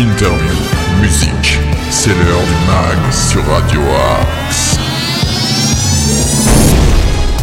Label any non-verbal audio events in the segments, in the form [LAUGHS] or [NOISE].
interview, musique. C'est l'heure du mag sur Radio Axe.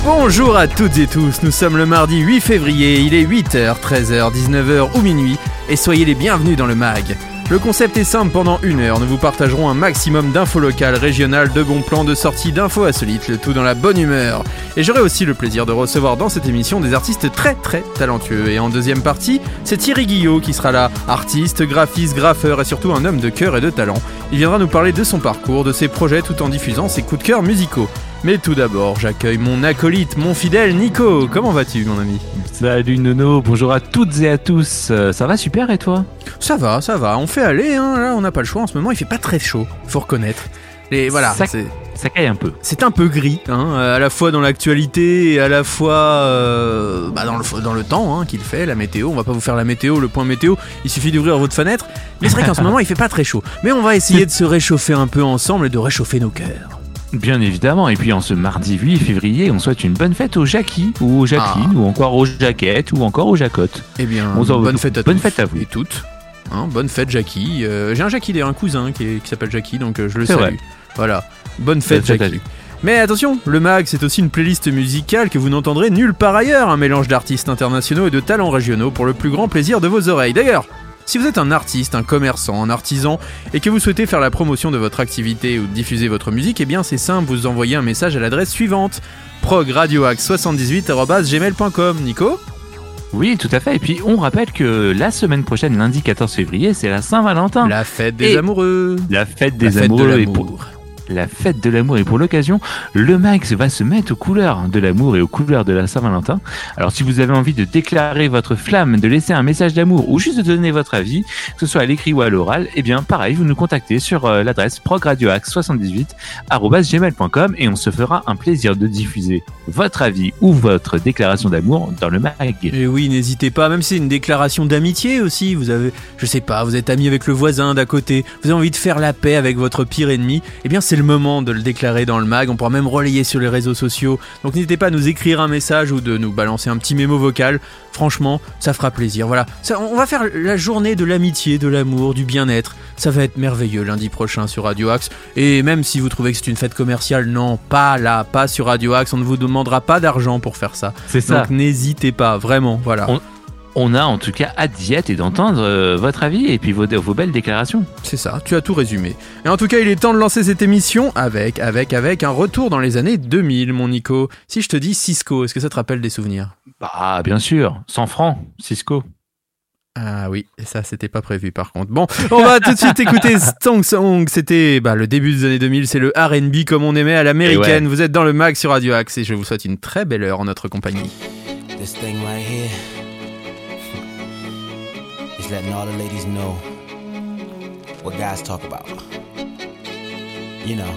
Bonjour à toutes et tous, nous sommes le mardi 8 février, il est 8h, 13h, 19h ou minuit, et soyez les bienvenus dans le MAG. Le concept est simple, pendant une heure, nous vous partagerons un maximum d'infos locales, régionales, de bons plans, de sorties, d'infos insolites, le tout dans la bonne humeur. Et j'aurai aussi le plaisir de recevoir dans cette émission des artistes très très talentueux. Et en deuxième partie, c'est Thierry Guillot qui sera là, artiste, graphiste, graffeur et surtout un homme de cœur et de talent. Il viendra nous parler de son parcours, de ses projets tout en diffusant ses coups de cœur musicaux. Mais tout d'abord, j'accueille mon acolyte, mon fidèle Nico. Comment vas-tu, mon ami? Salut Nono, bonjour à toutes et à tous. Euh, ça va super et toi? Ça va, ça va. On fait aller, hein. Là, on n'a pas le choix. En ce moment, il fait pas très chaud. Faut reconnaître. Et voilà. Ça, c'est- ça caille un peu. C'est un peu gris, hein, à la fois dans l'actualité et à la fois euh, bah, dans, le, dans le temps hein, qu'il fait, la météo. On va pas vous faire la météo, le point météo, il suffit d'ouvrir votre fenêtre. Mais c'est vrai qu'en ce [LAUGHS] moment il fait pas très chaud. Mais on va essayer de se réchauffer un peu ensemble et de réchauffer nos cœurs. Bien évidemment. Et puis en ce mardi 8 février, on souhaite une bonne fête aux Jackie ou aux Jacqueline Ah. ou encore aux Jaquettes ou encore aux Jacottes. Eh bien, On bonne fête à bonne tous fête à vous. et toutes. Hein, bonne fête Jackie. Euh, J'ai un Jackie d'ailleurs, un cousin qui, s'appelle Jackie, donc euh, je le salue. vrai. Voilà, bonne fête Bonne fête à Jackie. Mais attention, le MAG c'est aussi une playlist musicale que vous n'entendrez nulle part ailleurs, un mélange d'artistes internationaux et de talents régionaux pour le plus grand plaisir de vos oreilles. D'ailleurs, si vous êtes un artiste, un commerçant, un artisan et que vous souhaitez faire la promotion de votre activité ou diffuser votre musique, eh bien c'est simple, vous envoyez un message à l'adresse suivante progradioax78@gmail.com. Nico? Oui, tout à fait. Et puis on rappelle que la semaine prochaine, lundi 14 février, c'est la Saint-Valentin. La fête des Et- amoureux. La fête La des fête de amoureux et l'amour. pour la fête de l'amour et pour l'occasion, le Max va se mettre aux couleurs de l'amour et aux couleurs de la Saint-Valentin. Alors si vous avez envie de déclarer votre flamme, de laisser un message d'amour ou juste de donner votre avis, que ce soit à l'écrit ou à l'oral, eh bien pareil, vous nous contactez sur euh, l'adresse progradioax78@gmail.com et on se fera un plaisir de diffuser votre avis ou votre déclaration d'amour dans le mag. Et oui, n'hésitez pas, même si c'est une déclaration d'amitié aussi, vous avez, je sais pas, vous êtes ami avec le voisin d'à côté, vous avez envie de faire la paix avec votre pire ennemi, eh bien c'est le moment de le déclarer dans le mag, on pourra même relayer sur les réseaux sociaux, donc n'hésitez pas à nous écrire un message ou de nous balancer un petit mémo vocal, franchement, ça fera plaisir, voilà. Ça, on va faire la journée de l'amitié, de l'amour, du bien-être, ça va être merveilleux lundi prochain sur Radio Axe, et même si vous trouvez que c'est une fête commerciale, non, pas là, pas sur Radio Axe, on ne vous demandera pas d'argent pour faire ça. C'est ça. Donc n'hésitez pas, vraiment, voilà. On- On a en tout cas hâte d'y être et d'entendre euh, votre avis et puis vos, vos belles déclarations. C'est ça, tu as tout résumé. Et en tout cas, il est temps de lancer cette émission avec, avec, avec un retour dans les années 2000, mon Nico. Si je te dis Cisco, est-ce que ça te rappelle des souvenirs? Bah, bien sûr, 100 francs, Cisco. Ah oui, et ça c'était pas prévu par contre. Bon, on va tout de suite écouter [LAUGHS] Stong Song. C'était bah, le début des années 2000, c'est le R&B comme on aimait à l'américaine. Vous êtes dans le mag sur Radio Axe et je vous souhaite une très belle heure en notre compagnie. This thing right here is letting all the ladies know what guys talk about. You know,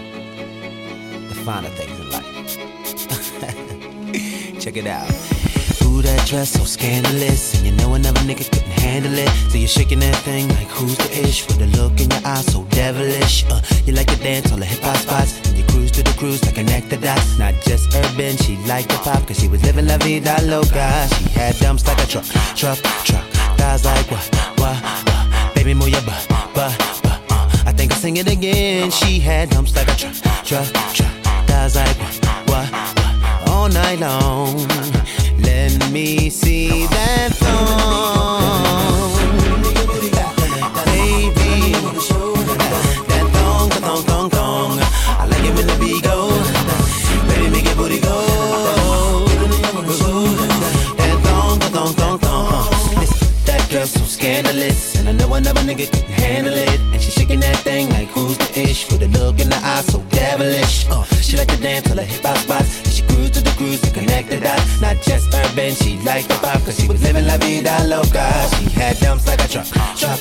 the finer things in life. [LAUGHS] Check it out. Ooh, that dress so scandalous, and you know another nigga couldn't handle it. So you're shaking that thing like who's the ish with a look in your eyes so devilish. Uh, you like to dance on the hip hop spots, and you cruise to the cruise to connect the dots. Not just urban, she liked the pop, cause she was living la vida loca. She had dumps like a truck, truck, truck. Thighs like what, what, what. Baby, move your butt, butt, butt. Uh, I think I'll sing it again. She had dumps like a truck, truck, truck. Thighs like what, what, what. All night long. Let me see that thong. Another nigga can handle it. And she shaking that thing like who's the ish with a look in the eye so devilish. Uh, she like to dance till her hip hop spots. And she cruise to the cruise to connect the dots. Not just urban, she liked the pop cause she was living la vida loca. She had dumps like a truck, truck,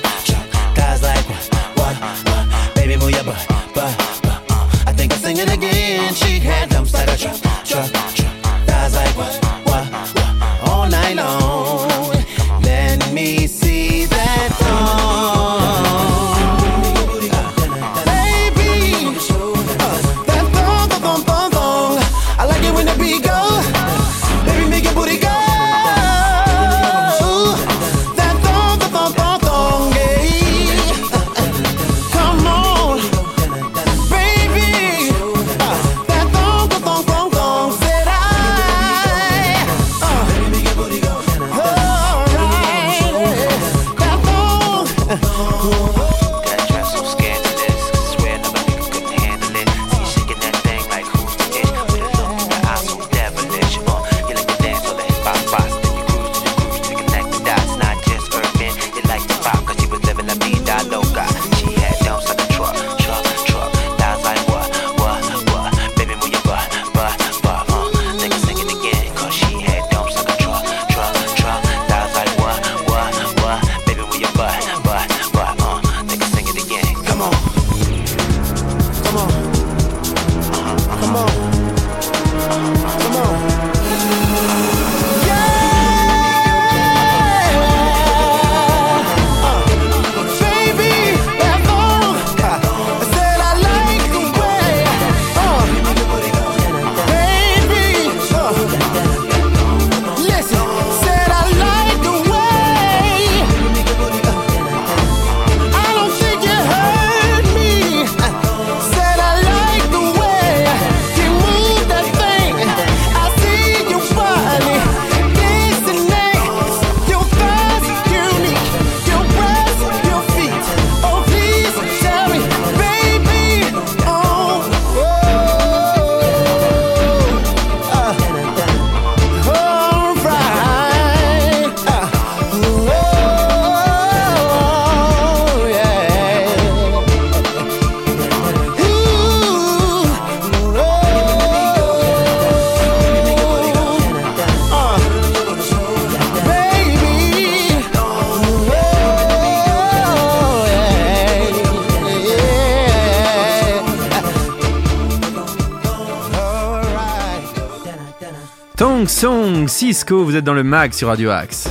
Song, Cisco, vous êtes dans le mag sur Radio Axe.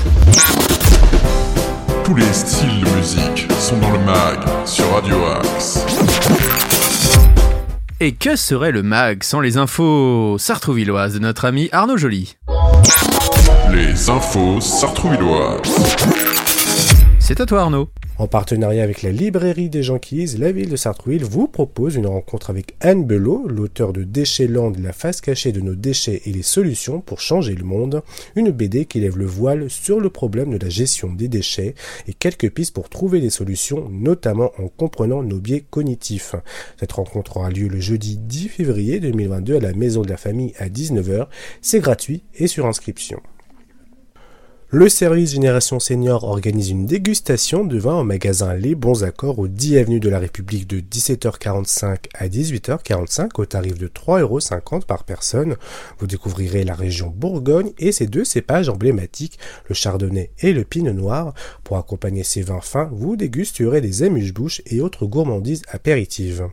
Tous les styles de musique sont dans le mag sur Radio Axe. Et que serait le mag sans les infos sartrouvilloises de notre ami Arnaud Joly? Les infos sartrouvilloises. C'est à toi Arnaud. En partenariat avec la librairie des Janquises, la ville de Sartrouville vous propose une rencontre avec Anne Belot, l'auteur de Déchetland, la face cachée de nos déchets et les solutions pour changer le monde, une BD qui lève le voile sur le problème de la gestion des déchets et quelques pistes pour trouver des solutions, notamment en comprenant nos biais cognitifs. Cette rencontre aura lieu le jeudi 10 février 2022 à la Maison de la Famille à 19h. C'est gratuit et sur inscription. Le service Génération Senior organise une dégustation de vin au magasin Les Bons Accords au 10 avenue de la République de 17h45 à 18h45 au tarif de 3,50€ par personne. Vous découvrirez la région Bourgogne et ses deux cépages emblématiques, le Chardonnay et le Pinot Noir. Pour accompagner ces vins fins, vous dégusterez des amuse-bouches et autres gourmandises apéritives.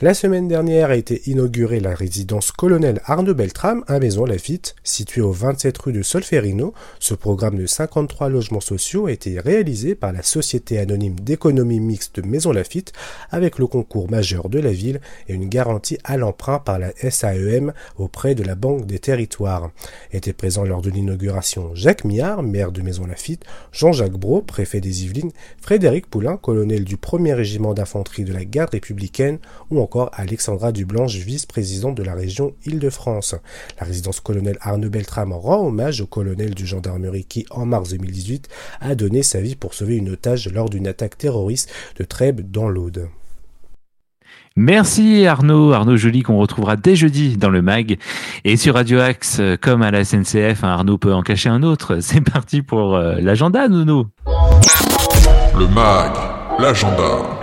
La semaine dernière a été inaugurée la résidence colonel Arnaud Beltrame à Maison Lafitte, située au 27 rue de Solferino. Ce programme de 53 logements sociaux a été réalisé par la Société anonyme d'économie mixte Maison Lafitte avec le concours majeur de la ville et une garantie à l'emprunt par la SAEM auprès de la Banque des Territoires. Était présent lors de l'inauguration Jacques Millard, maire de Maison Lafitte, Jean-Jacques Brault, préfet des Yvelines, Frédéric Poulain, colonel du 1er régiment d'infanterie de la garde républicaine, ou Alexandra Dublanche, vice-présidente de la région Île-de-France. La résidence colonel Arnaud Beltrame rend hommage au colonel de gendarmerie qui, en mars 2018, a donné sa vie pour sauver une otage lors d'une attaque terroriste de Trèbes dans l'Aude. Merci Arnaud, Arnaud Joly qu'on retrouvera dès jeudi dans le mag et sur Radio Axe comme à la SNCF, hein, Arnaud peut en cacher un autre. [LAUGHS] C'est parti pour euh, l'agenda Nounou. Le mag, l'agenda.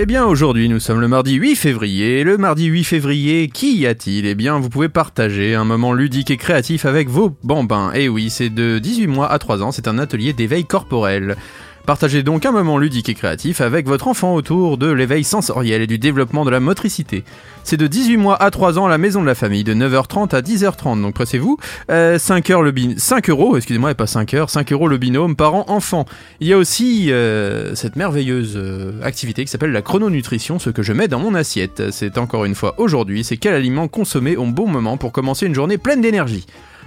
Eh bien aujourd'hui nous sommes le mardi 8 février. Le mardi 8 février, qui y a-t-il? Eh bien vous pouvez partager un moment ludique et créatif avec vos bambins. Et oui, c'est de 18 mois à 3 ans, c'est un atelier d'éveil corporel. Partagez donc un moment ludique et créatif avec votre enfant autour de l'éveil sensoriel et du développement de la motricité. C'est de 18 mois à 3 ans à la maison de la famille, de 9h30 à 10h30, donc pressez-vous. Euh, 5, heures le bin... 5 euros, excusez-moi, pas 5 heures, 5 euros le binôme parent-enfant. Il y a aussi euh, cette merveilleuse euh, activité qui s'appelle la chrononutrition, ce que je mets dans mon assiette. C'est encore une fois aujourd'hui, c'est quel aliment consommer au bon moment pour commencer une journée pleine d'énergie.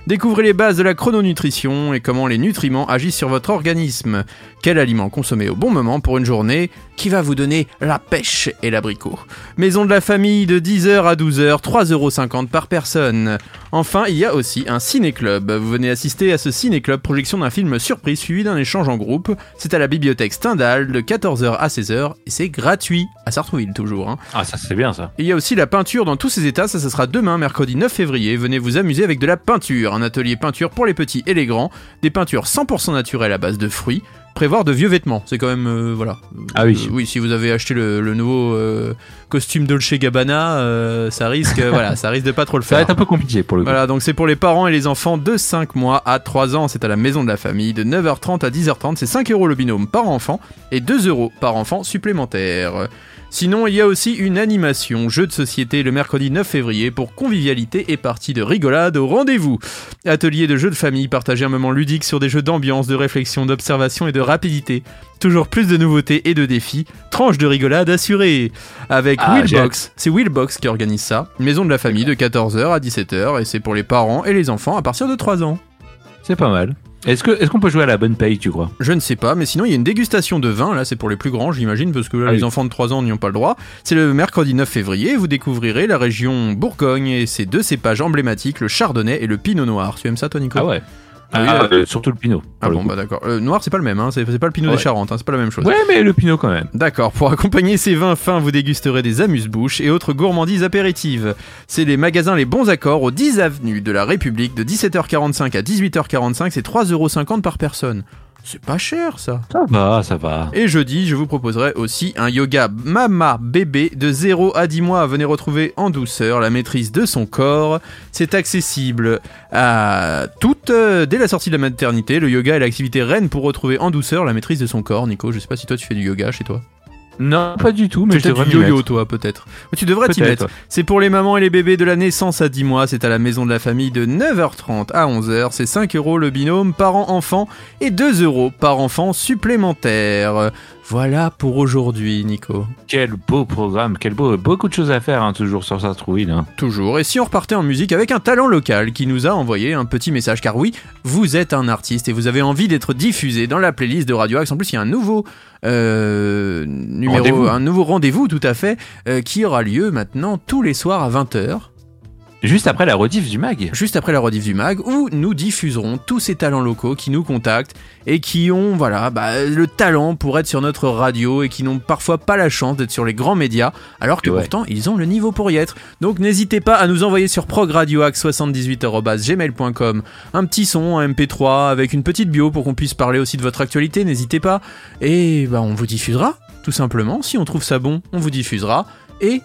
Découvrez les bases de la chrononutrition et comment les nutriments agissent sur votre organisme. Quel aliment consommer au bon moment pour une journée qui va vous donner la pêche et l'abricot. Maison de la famille de 10h à 12h, 3,50€ par personne. Enfin, il y a aussi un ciné-club. Vous venez assister à ce ciné-club projection d'un film surprise suivi d'un échange en groupe. C'est à la bibliothèque Stendhal de 14h à 16h et c'est gratuit. À Sartrouville toujours. Hein. Ah ça c'est bien ça. Et il y a aussi la peinture dans tous ses états, ça, ça sera demain, mercredi 9 février. Venez vous amuser avec de la peinture, un atelier peinture pour les petits et les grands, des peintures 100% naturelles à base de fruits. Prévoir de vieux vêtements, c'est quand même euh, voilà. Ah oui. Euh, oui, si vous avez acheté le, le nouveau euh, costume Dolce Gabbana, ça risque, voilà, ça risque de pas trop le Ça va faire. être un peu compliqué pour le coup. Voilà, donc c'est pour les parents et les enfants de 5 mois à 3 ans. C'est à la maison de la famille de 9h30 à 10h30. C'est 5 euros le binôme par enfant et 2 euros par enfant supplémentaire. Sinon, il y a aussi une animation jeu de société le mercredi 9 février pour convivialité et partie de rigolade au rendez-vous. Atelier de jeux de famille, partager un moment ludique sur des jeux d'ambiance, de réflexion, d'observation et de rapidité. Toujours plus de nouveautés et de défis. Tranche de rigolade assurée. Avec Ah, Willbox. C'est Willbox qui organise ça. Maison de la famille de 14h à 17h et c'est pour les parents et les enfants à partir de 3 ans. C'est pas mal. Est-ce qu'on peut jouer à la bonne paye, tu crois? Je ne sais pas, mais sinon il y a une dégustation de vin, là c'est pour les plus grands j'imagine, parce que là Ah les oui. enfants de 3 ans n'y ont pas le droit. C'est le mercredi 9 février, vous découvrirez la région Bourgogne et ses deux cépages emblématiques, le Chardonnay et le Pinot Noir. Tu aimes ça toi Nico? Ah ouais. Ah oui, Ah, euh, euh, surtout le Pinot. Ah bon bah d'accord. Le noir c'est pas le même, hein, c'est pas le Pinot Ouais. des Charentes, hein, c'est pas la même chose. Ouais, mais le Pinot quand même. D'accord, pour accompagner ces vins fins, vous dégusterez des amuse-bouches et autres gourmandises apéritives. C'est les magasins Les Bons Accords au 10 avenue de la République de 17h45 à 18h45, c'est 3,50€ par personne. C'est pas cher ça. Ça va, ça va. Et jeudi, je vous proposerai aussi un yoga mama bébé de 0 à 10 mois. Venez retrouver en douceur la maîtrise de son corps. C'est accessible à toutes euh, dès la sortie de la maternité. Le yoga est l'activité reine pour retrouver en douceur la maîtrise de son corps. Nico, je sais pas si toi tu fais du yoga chez toi. Non, pas du tout, mais je devrais du yo-yo, toi, peut-être. Tu devrais t'y mettre. C'est pour les mamans et les bébés de la naissance à 10 mois. C'est à la maison de la famille de 9h30 à 11h. C'est 5 euros le binôme parent-enfant et 2 euros par enfant supplémentaire. Voilà pour aujourd'hui, Nico. Quel beau programme, quel beau, beaucoup de choses à faire hein, toujours sur Sartrouville. Hein. Toujours. Et si on repartait en musique avec un talent local qui nous a envoyé un petit message, car oui, vous êtes un artiste et vous avez envie d'être diffusé dans la playlist de Radio Axe. En plus, il y a un nouveau euh, numéro, Rendez-vous. un nouveau rendez-vous tout à fait, euh, qui aura lieu maintenant tous les soirs à 20h. Juste après la rediff du mag. juste après la rediff du mag, où nous diffuserons tous ces talents locaux qui nous contactent et qui ont voilà bah, le talent pour être sur notre radio et qui n'ont parfois pas la chance d'être sur les grands médias, alors que Ouais. pourtant ils ont le niveau pour y être. Donc n'hésitez pas à nous envoyer sur progradioax78@gmail.com un petit son, un MP3 avec une petite bio pour qu'on puisse parler aussi de votre actualité. N'hésitez pas et bah on vous diffusera tout simplement. Si on trouve ça bon, on vous diffusera et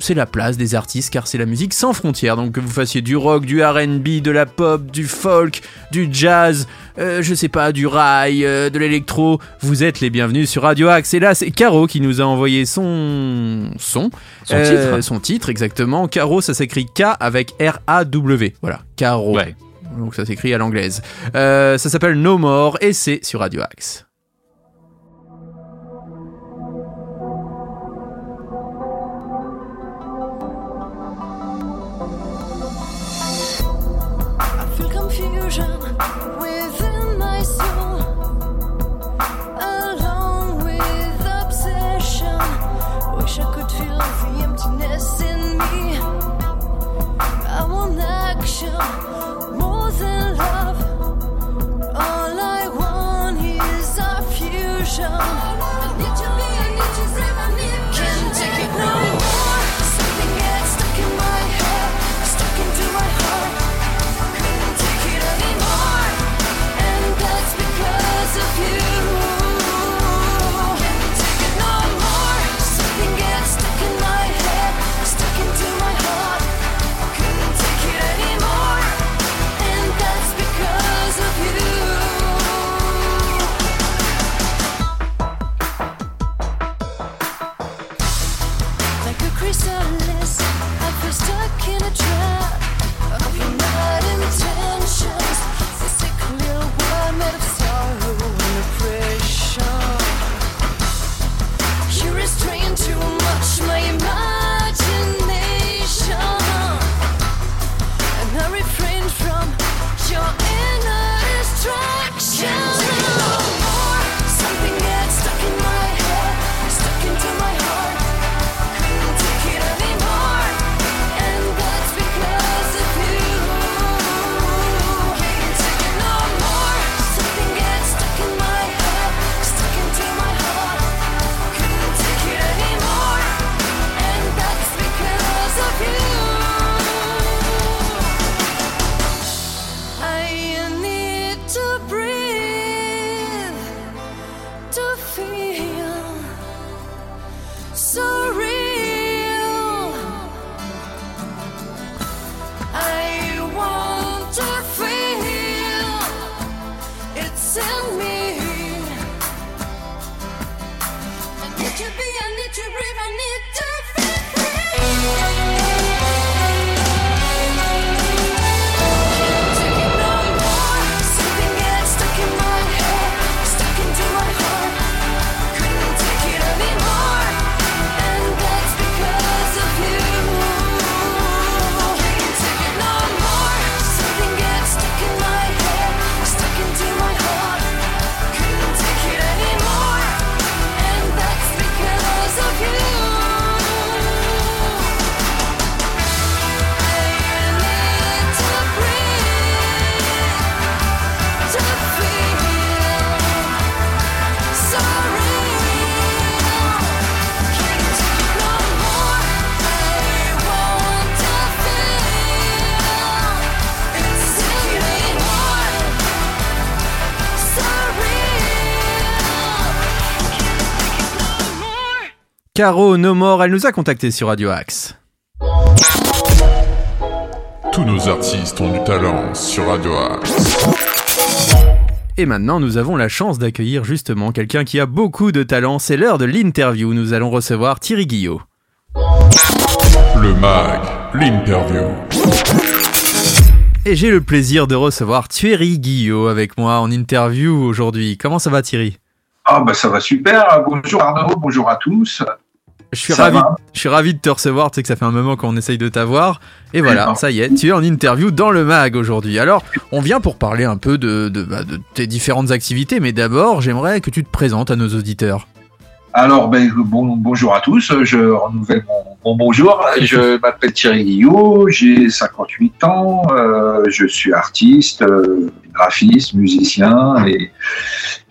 c'est la place des artistes car c'est la musique sans frontières. Donc que vous fassiez du rock, du RB, de la pop, du folk, du jazz, euh, je sais pas, du rail, euh, de l'électro, vous êtes les bienvenus sur Radio Axe. Et là, c'est Caro qui nous a envoyé son son, Son Euh, titre. son titre exactement. Caro, ça s'écrit K avec R A W. Voilà, Caro. Ouais. Donc ça s'écrit à l'anglaise. Euh, ça s'appelle No More et c'est sur Radio Axe. Caro No More, elle nous a contacté sur Radio Axe. Tous nos artistes ont du talent sur Radio Axe. Et maintenant, nous avons la chance d'accueillir justement quelqu'un qui a beaucoup de talent. C'est l'heure de l'interview. Nous allons recevoir Thierry Guillot. Le MAG, l'interview. Et j'ai le plaisir de recevoir Thierry Guillot avec moi en interview aujourd'hui. Comment ça va Thierry? Ah bah ça va super. Bonjour Arnaud, bonjour à tous. Je suis, Ça ravi, va je suis ravi de te recevoir, tu sais que ça fait un moment qu'on essaye de t'avoir. Et voilà, ça y est, tu es en interview dans le mag aujourd'hui. Alors, on vient pour parler un peu de, de, bah, de tes différentes activités, mais d'abord, j'aimerais que tu te présentes à nos auditeurs. Alors ben, bon, bonjour à tous, je renouvelle mon, mon bonjour. Je [LAUGHS] m'appelle Thierry Guillot, j'ai 58 ans, euh, je suis artiste, euh, graphiste, musicien et,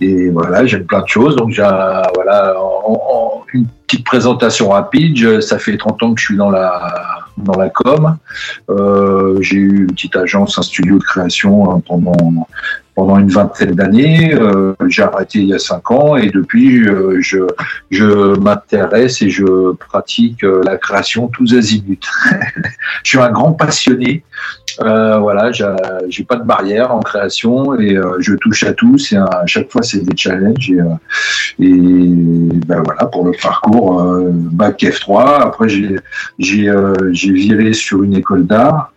et voilà, j'aime plein de choses. Donc j'ai voilà, en- en- une petite présentation rapide, ça fait 30 ans que je suis dans la dans la com. Euh, j'ai eu une petite agence, un studio de création hein, pendant pendant une vingtaine d'années. Euh, j'ai arrêté il y a cinq ans et depuis euh, je m'intéresse et je pratique euh, la création tous azimuts. [LAUGHS] je suis un grand passionné. Voilà, j'ai pas de barrière en création et je touche à tout. C'est à chaque fois c'est des challenges et, ben voilà pour le parcours bac F3. Après j'ai viré sur une école d'art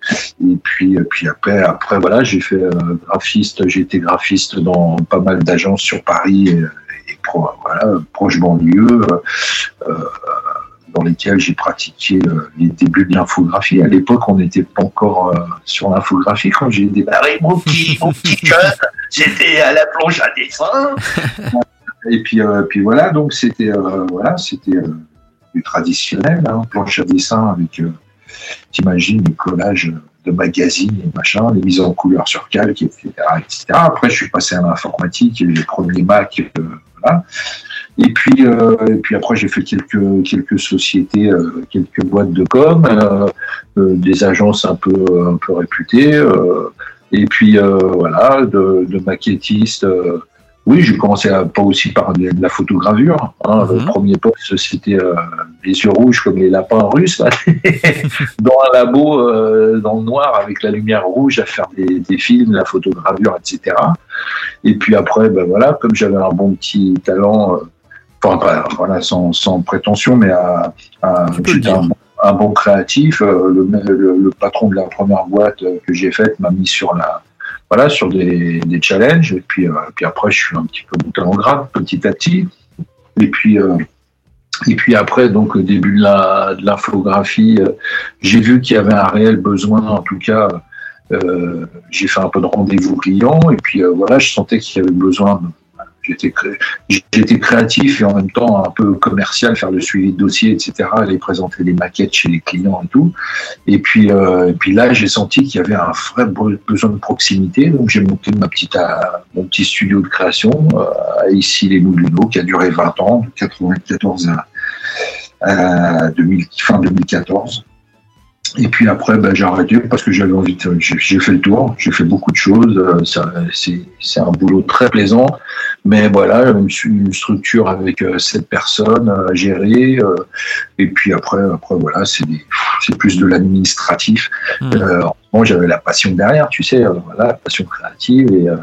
et puis après après voilà j'ai fait graphiste. Été graphiste dans pas mal d'agences sur Paris et, et pro- voilà proche banlieue. euh, dans lesquels j'ai pratiqué euh, les débuts de l'infographie. À l'époque, on n'était pas encore euh, sur l'infographie. Quand j'ai démarré mon petit, mon petit [LAUGHS] jeune, c'était à la planche à dessin. Et puis, euh, puis voilà, donc c'était euh, voilà, c'était euh, du traditionnel, hein, planche à dessin avec, euh, t'imagines, les collages de magazines et machin, les mises en couleur sur calque, etc., etc. Après, je suis passé à l'informatique, les premiers Mac, euh, voilà. Et puis, euh, et puis après, j'ai fait quelques quelques sociétés, euh, quelques boîtes de com, euh, euh, des agences un peu un peu réputées. euh, et puis voilà, de, de maquettiste. Oui, j'ai commencé à, pas aussi par de, de la photogravure. hein. Le Mhm. premier poste, c'était euh, les yeux rouges comme les lapins russes, là. [LAUGHS] dans un labo euh, dans le noir avec la lumière rouge à faire des, des films, la photogravure, etc. Et puis après, ben voilà, comme j'avais un bon petit talent, euh, enfin voilà, sans, sans prétention, mais à, à- bon- un bon créatif. euh, le, le, le patron de la première boîte euh, que j'ai faite m'a mis sur la voilà sur des, des challenges. Et puis euh, puis après je suis un petit peu monté en grade petit à petit. Et puis euh, et puis après donc au début de la de l'infographie euh, j'ai vu qu'il y avait un réel besoin. En tout cas euh, j'ai fait un peu de rendez-vous client. Et puis euh, voilà, je sentais qu'il y avait besoin. De, j'étais, cré- j'étais créatif et en même temps un peu commercial, faire le suivi de dossier, etc. Aller présenter des maquettes chez les clients et tout. Et puis, euh, et puis là, j'ai senti qu'il y avait un vrai be- besoin de proximité. Donc j'ai monté ma petite, euh, mon petit studio de création euh, ici les Moulineaux qui a duré 20 ans, de 94 à, à 2000, fin 2014. Et puis après, ben, j'ai arrêté parce que j'avais envie de. J'ai fait le tour, j'ai fait beaucoup de choses. euh, C'est un boulot très plaisant. Mais voilà, une, une structure avec euh, sept personnes à gérer. euh, et puis après, après voilà, c'est plus de l'administratif. Hmm. Euh, moi, j'avais la passion derrière, tu sais, voilà, la passion créative. Et, euh,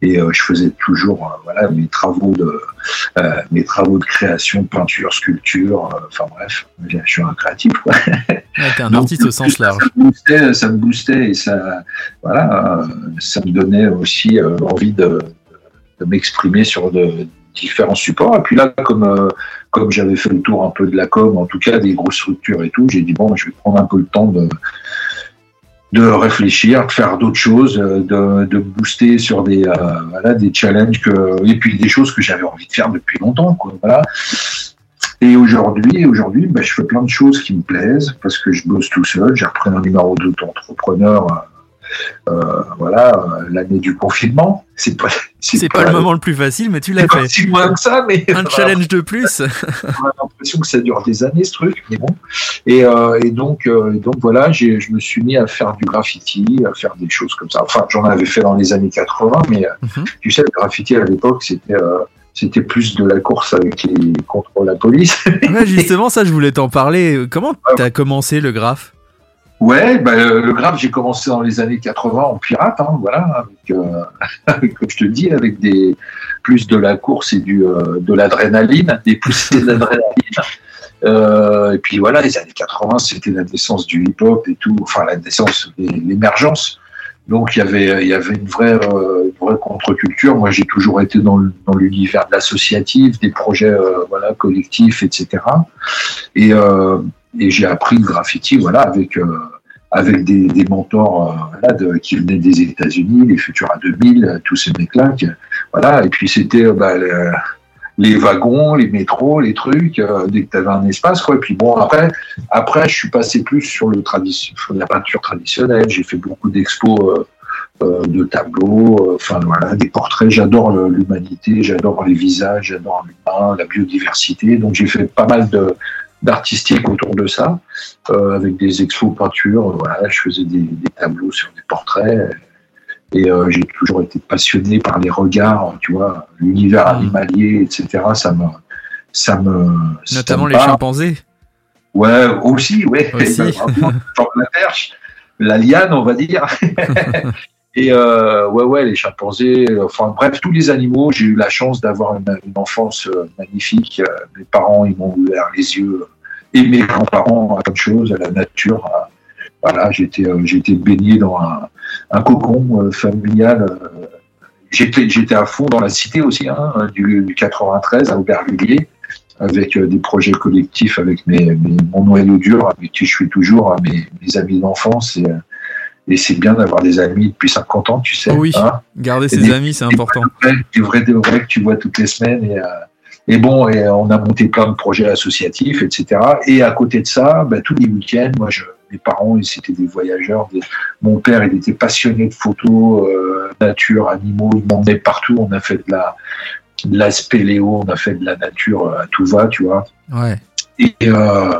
et euh, je faisais toujours euh, voilà, mes, travaux de, euh, mes travaux de création, peinture, sculpture. euh, Enfin bref, je suis un créatif. Quoi. Ouais, t'es un Donc, artiste au sens large. Ça me boostait, ça me boostait et ça, voilà, ça me donnait aussi envie de, de m'exprimer sur de différents supports. Et puis là, comme euh, comme j'avais fait le tour un peu de la com, en tout cas des grosses structures et tout, j'ai dit bon, je vais prendre un peu le temps de de réfléchir, de faire d'autres choses, euh, de, de booster sur des euh, voilà des challenges que et puis des choses que j'avais envie de faire depuis longtemps quoi voilà. Et aujourd'hui aujourd'hui bah, je fais plein de choses qui me plaisent parce que je bosse tout seul j'ai repris un numéro d'auto-entrepreneur euh, voilà euh, l'année du confinement c'est pas C'est pas le moment le plus facile, mais tu l'as fait. si loin que ça mais Un challenge de plus. [LAUGHS] on a l'impression que ça dure des années ce truc, mais bon. Et, euh, et donc, euh, donc voilà, j'ai, je me suis mis à faire du graffiti, à faire des choses comme ça. Enfin, j'en avais fait dans les années 80, mais euh, Mhm. tu sais, le graffiti à l'époque, c'était euh, c'était plus de la course avec les contre la police. Ouais, [LAUGHS] justement, ça, je voulais t'en parler. Comment t'as commencé le graphe? Ouais, bah, euh, le graphe, j'ai commencé dans les années 80 en pirate, hein, voilà, avec, euh, avec, [LAUGHS] comme je te dis, avec des plus de la course et du euh, de l'adrénaline, des poussées d'adrénaline. [LAUGHS] Euh, et puis voilà, les années 80, c'était la naissance du hip-hop et tout, enfin la naissance, l'émergence. Donc il y avait il y avait une vraie euh, une vraie contre-culture. Moi, j'ai toujours été dans dans l'univers de l'associatif, des projets euh, voilà collectifs, etc. Et euh, et j'ai appris le graffiti, voilà, avec euh, avec des, mentors euh, qui venaient des États-Unis, les Futura 2000, euh, tous ces mecs-là. Voilà, et puis c'était bah, le- les wagons, les métros, les trucs, dès que tu avais un espace, quoi. Et puis bon, après, après, je suis passé plus sur la peinture traditionnelle. J'ai fait beaucoup d'expos de tableaux, enfin voilà, des portraits. J'adore l'humanité, j'adore les visages, j'adore l'humain, la biodiversité. Donc j'ai fait pas mal de d'artistique autour de ça, euh, avec des expos peintures. Voilà, je faisais des, des tableaux sur des portraits. Et euh, j'ai toujours été passionné par les regards, tu vois, l'univers Mm. animalier, etc. Ça me, ça me, ça Notamment me les chimpanzés. Ouais, aussi, ouais. Aussi. Ben, vraiment, genre la perche, la liane, on va dire. [LAUGHS] Et euh, ouais, ouais, les chimpanzés, enfin bref, tous les animaux. J'ai eu la chance d'avoir une, enfance euh, magnifique. Euh, Mes parents, ils m'ont ouvert les yeux. Et mes grands-parents à de choses, à la nature. voilà, j'étais, baigné dans un, cocon familial. J'étais, à fond dans la cité aussi, hein, du, du 93 à Aubervilliers avec des projets collectifs avec mon noyau dur, avec qui je suis toujours, hein, mes, mes amis d'enfance. Et, et c'est bien d'avoir des amis depuis 50 ans, tu sais. Oui. hein. Garder Et ses des- amis, c'est important. Des vrais, des vrais que tu vois toutes les semaines. Et, euh, et bon, et on a monté plein de projets associatifs, etc. Et à côté de ça, bah, tous les week-ends, moi, je, mes parents, ils c'était des voyageurs. des- mon père, il était passionné de photos, euh, nature, animaux. Il m'emmenait partout. On a fait de la, de la spéléo, on a fait de la nature euh, à tout va, tu vois. Ouais. Et, euh,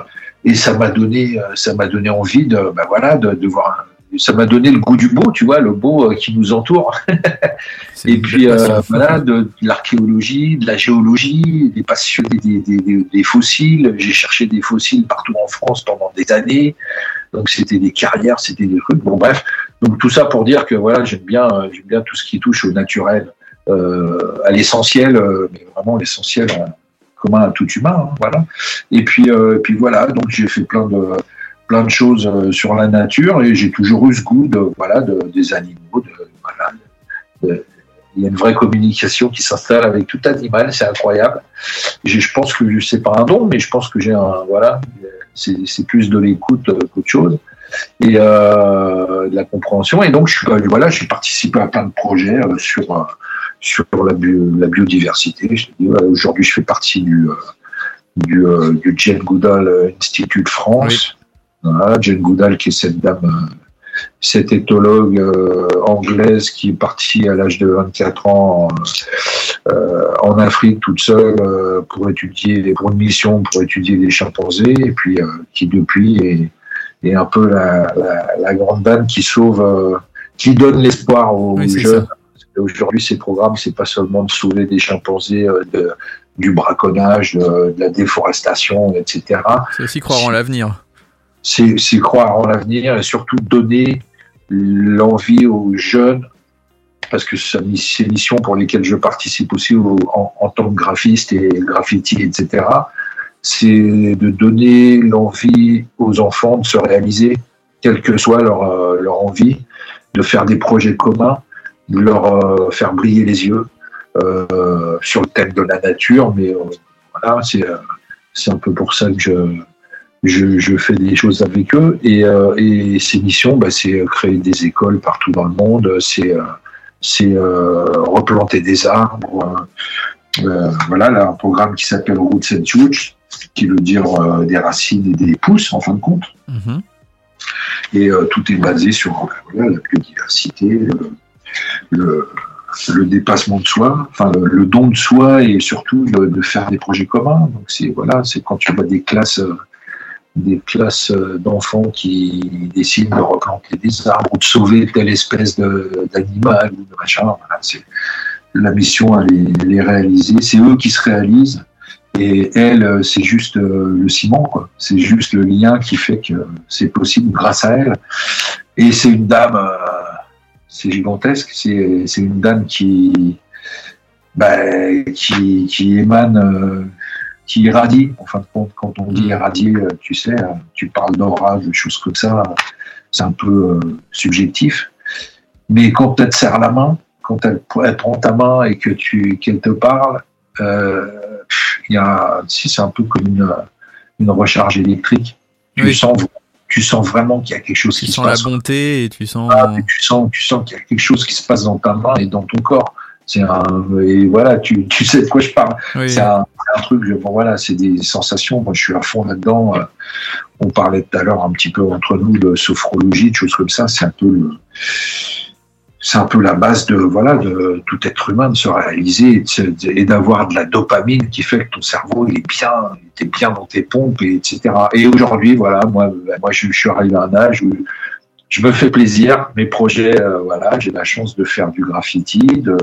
et ça m'a donné, ça m'a donné envie de, bah voilà, de, de voir. Ça m'a donné le goût du beau, tu vois, le beau euh, qui nous entoure. [LAUGHS] Et puis euh, voilà, de, de l'archéologie, de la géologie, des passionnés des, des, des, des fossiles. J'ai cherché des fossiles partout en France pendant des années. Donc c'était des carrières, c'était des trucs. Bon bref, donc tout ça pour dire que voilà, j'aime bien, euh, j'aime bien tout ce qui touche au naturel, euh, à l'essentiel, euh, mais vraiment l'essentiel euh, commun à tout humain. hein, voilà. Et puis, et puis voilà, donc j'ai fait plein de plein de choses euh, sur la nature et j'ai toujours eu ce goût de voilà de, des animaux, de, voilà, il y a une vraie communication qui s'installe avec tout animal, c'est incroyable. J'ai- Je pense que c'est pas un don, mais je pense que j'ai un voilà, c'est plus de l'écoute euh, qu'autre chose et euh, de la compréhension. Et donc je voilà, j'ai participé à plein de projets euh, sur sur la, bio- la biodiversité. Je Aujourd'hui, je fais partie du du, du Jane Goodall Institute France. Voilà, Jane Goodall, qui est cette dame, euh, cette éthologue euh, anglaise qui est partie à l'âge de 24 ans euh, en Afrique toute seule euh, pour étudier, pour une mission pour étudier les chimpanzés, et puis euh, qui depuis est, est un peu la, la, la grande dame qui sauve, euh, qui donne l'espoir aux Oui, jeunes. Parce qu'aujourd'hui, ces programmes, c'est pas seulement de sauver des chimpanzés euh, de, du braconnage, de, de la déforestation, etc C'est aussi croire en l'avenir. C'est croire en l'avenir et surtout donner l'envie aux jeunes, parce que c'est une mission pour lesquelles je participe aussi au- en, tant que graphiste et graffiti, etc. C'est de donner l'envie aux enfants de se réaliser, quelle que soit leur, euh, leur envie, de faire des projets communs, de leur euh, faire briller les yeux euh, sur le thème de la nature. Mais euh, voilà, c'est euh, c'est un peu pour ça que je, je, je fais des choses avec eux et, euh, et ces missions, bah, c'est créer des écoles partout dans le monde, c'est euh, euh, replanter des arbres. euh, euh, voilà, là, un programme qui s'appelle Roots and Shoots, qui veut dire euh, des racines et des pousses en fin de compte. Mhm. Et euh, tout est basé sur euh, voilà, la biodiversité, le, le, le dépassement de soi, enfin le, le don de soi et surtout de, de faire des projets communs. Donc c'est voilà, c'est quand tu vois des classes, euh, des classes euh, d'enfants qui décident de replanter des arbres ou de sauver telle espèce d'animal ou de machin. Voilà, la mission, elle est, elle est réalisée. C'est eux qui se réalisent Et elle, euh, c'est juste euh, le ciment. C'est juste le lien qui fait que c'est possible grâce à elle. Et c'est une dame, c'est gigantesque. C'est une dame qui, bah, qui, qui émane, qui irradie. En fin de compte, quand on dit irradier, euh, tu sais, euh, tu parles d'aura, de choses comme ça. C'est un peu euh, subjectif. Mais quand elle te serre la main, quand elle, elle prend ta main et que tu qu'elle te parle, euh, il y a, si c'est un peu comme une, une recharge électrique. Tu Oui. sens, tu sens vraiment qu'il y a quelque chose Tu qui se sens la passe. bonté et tu sens. Ah, tu sens, tu sens qu'il y a quelque chose qui se passe dans ta main et dans ton corps. C'est un, et voilà, tu, tu sais de quoi je parle. Oui. C'est un, un truc, je- bon voilà, c'est des sensations. Moi, je suis à fond là-dedans. Euh, On parlait tout à l'heure un petit peu entre nous de sophrologie, de choses comme ça. C'est un peu le, c'est un peu la base de voilà de tout être humain de se réaliser et, d'avoir de la dopamine qui fait que ton cerveau il est bien, il est bien dans tes pompes et etc. Et aujourd'hui, voilà, moi, moi, je, je suis arrivé à un âge où je me fais plaisir. Mes projets, euh, voilà, j'ai la chance de faire du graffiti, de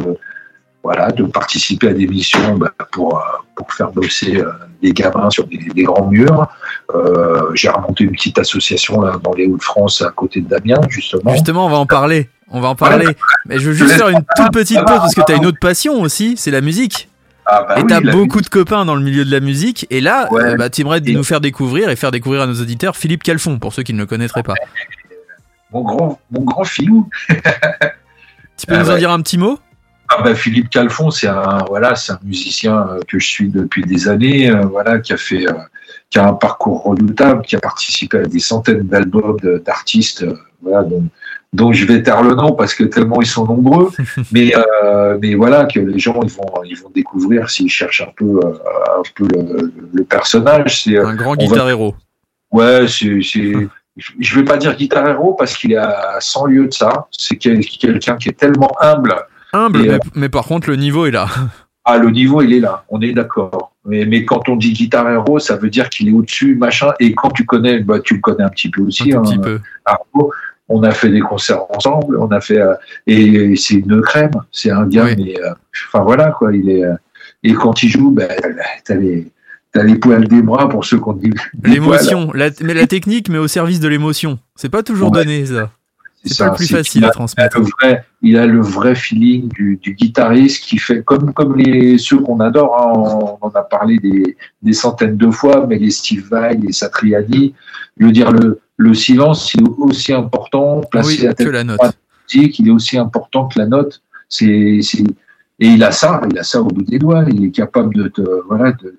voilà, de participer à des missions bah, pour, euh, pour faire bosser euh, des gamins sur des, des grands murs. Euh, j'ai remonté une petite association là, dans les Hauts-de-France à côté de Damien, justement. Justement, on va en parler. On va en parler. Mais je veux juste faire une toute petite pause parce que t'as va. une autre passion aussi, c'est la musique. Ah, bah et oui, t'as beaucoup de copains dans le milieu de la musique. Et là, Ouais. euh, bah, tu aimerais Et- nous faire découvrir et faire découvrir à nos auditeurs Philippe Calfon, pour ceux qui ne le connaîtraient pas. Mon grand, mon grand filou. Tu peux Ah nous en dire un petit mot? Ah bah, Philippe Calfon, c'est un voilà, c'est un musicien euh, que je suis depuis des années, euh, voilà, qui a fait, euh, qui a un parcours redoutable, qui a participé à des centaines d'albums d'artistes, euh, voilà, dont, dont je vais taire le nom parce que tellement ils sont nombreux, [LAUGHS] mais euh, mais voilà que les gens ils vont ils vont découvrir s'ils cherchent un peu euh, un peu le, le personnage. C'est Un grand va- guitar héros. Ouais, c'est, c'est, [LAUGHS] je vais pas dire guitar héros parce qu'il est à 100 lieues de ça. C'est quel- quelqu'un qui est tellement humble. Humble, mais, euh, mais par contre, le niveau est là. Ah, le niveau, il est là. On est d'accord. Mais, mais quand on dit guitar héros, ça veut dire qu'il est au-dessus, machin. Et quand tu connais, bah, tu le connais un petit peu Un aussi, tout hein, petit peu. Arnaud. On a fait des concerts ensemble. On a fait, euh, et c'est une crème. C'est un gars, Oui. mais, euh, enfin voilà, quoi. Il est, euh, et quand il joue, ben, t'as les, t'as les poils des bras pour ceux qu'on dit. L'émotion, [LAUGHS] la, mais la technique, mais au service de l'émotion. C'est pas toujours Ouais. donné, ça. C'est pas le plus facile à transmettre. il a le vrai, il a le vrai feeling du, du guitariste qui fait comme comme les ceux qu'on adore. hein, on, on en a parlé des, des centaines de fois, mais les Steve Vai, les Satriani. Je veux dire le le silence, il est aussi important. Oui, à que la note. musique, il est aussi important que la note. C'est c'est et il a ça, il a ça au bout des doigts. Il est capable de te voilà. De,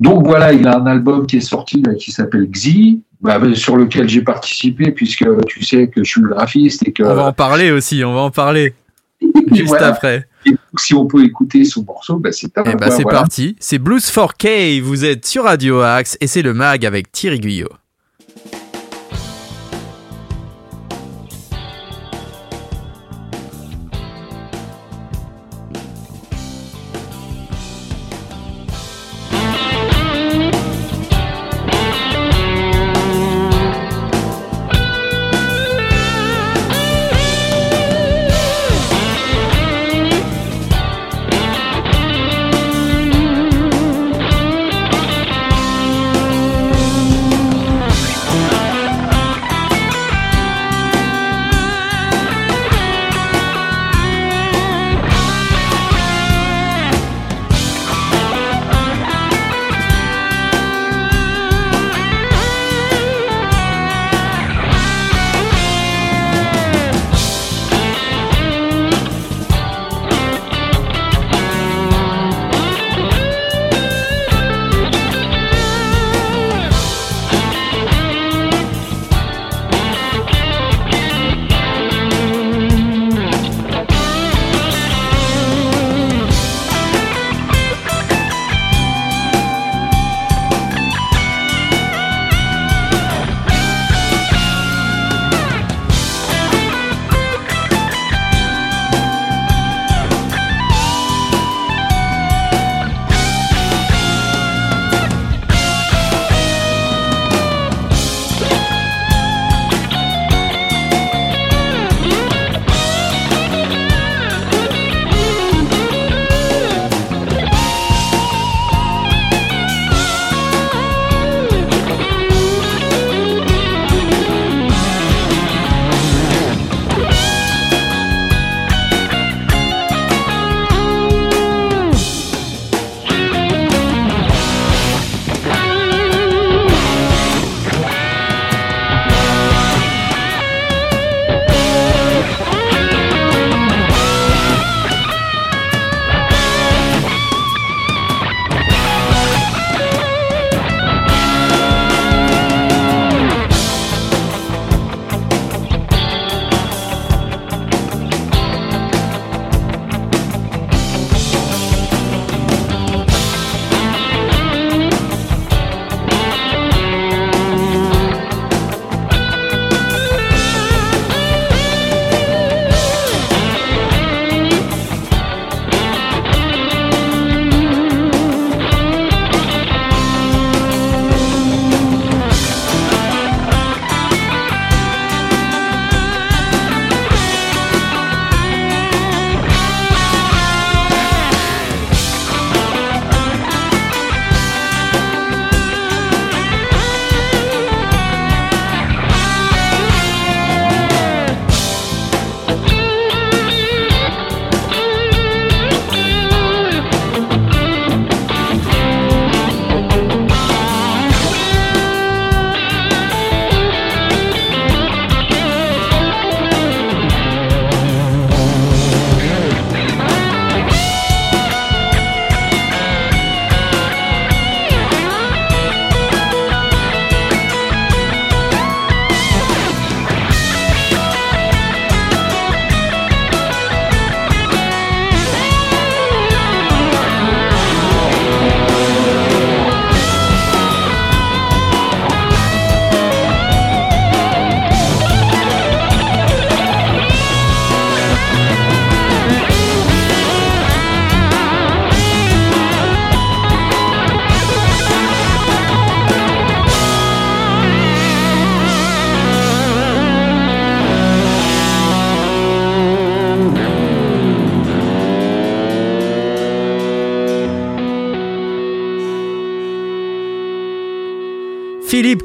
donc voilà, il a un album qui est sorti là, qui s'appelle Xi, bah, sur lequel j'ai participé puisque tu sais que je suis graphiste et que On va en parler aussi, on va en parler [LAUGHS] juste voilà. après. Et si on peut écouter son morceau, bah, c'est. Et bah c'est voilà. parti, c'est Blues 4K, vous êtes sur Radio Axe et c'est le mag avec Thierry Guyot.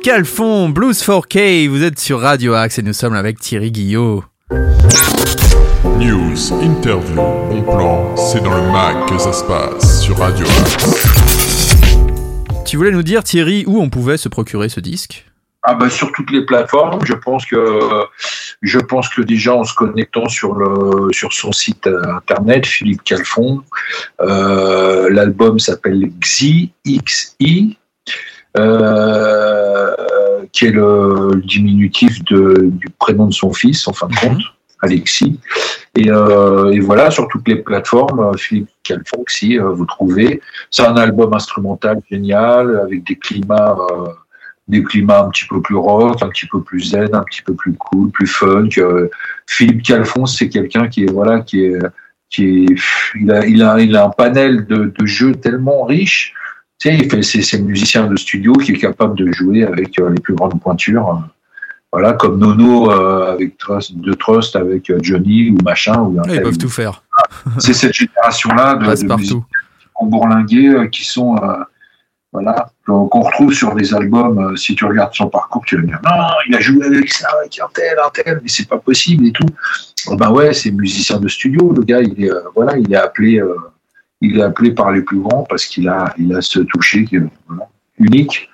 Calfon, Blues 4K, vous êtes sur Radio Axe et nous sommes avec Thierry Guillot. News, interview, bon plan, c'est dans le mag que ça se passe sur Radio Axe. Tu voulais nous dire Thierry où on pouvait se procurer ce disque? Ah bah sur toutes les plateformes, je pense que je pense que déjà en se connectant sur le sur son site internet Philippe Calfon, euh, l'album s'appelle Xi XI. Euh, qui est le, diminutif de, du prénom de son fils, en fin de compte, Alexis. Et, euh, et voilà, sur toutes les plateformes, euh, Philippe Calfon, si euh, vous trouvez. C'est un album instrumental génial, avec des climats, euh, des climats un petit peu plus rock, un petit peu plus zen, un petit peu plus cool, plus funk. Euh, Philippe Calfon, c'est quelqu'un qui est, voilà, qui est, qui est, il a, il a, il a un panel de, de jeux tellement riche. C'est, un musicien de studio qui est capable de jouer avec euh, les plus grandes pointures. euh, Voilà, comme Nono euh, avec Trust, de Trust avec Johnny ou machin. Ou un Ils peuvent tout faire. [LAUGHS] C'est cette génération-là de, de musiciens bourlingués qui sont, voilà, qu'on retrouve sur des albums. si tu regardes son parcours, tu vas dire non, il a joué avec ça, avec un tel, un tel, mais c'est pas possible et tout. Ben ouais, c'est musicien de studio. Le gars, il est, voilà, il est appelé, euh, il est appelé par les plus grands parce qu'il a, il a ce toucher qui est, unique,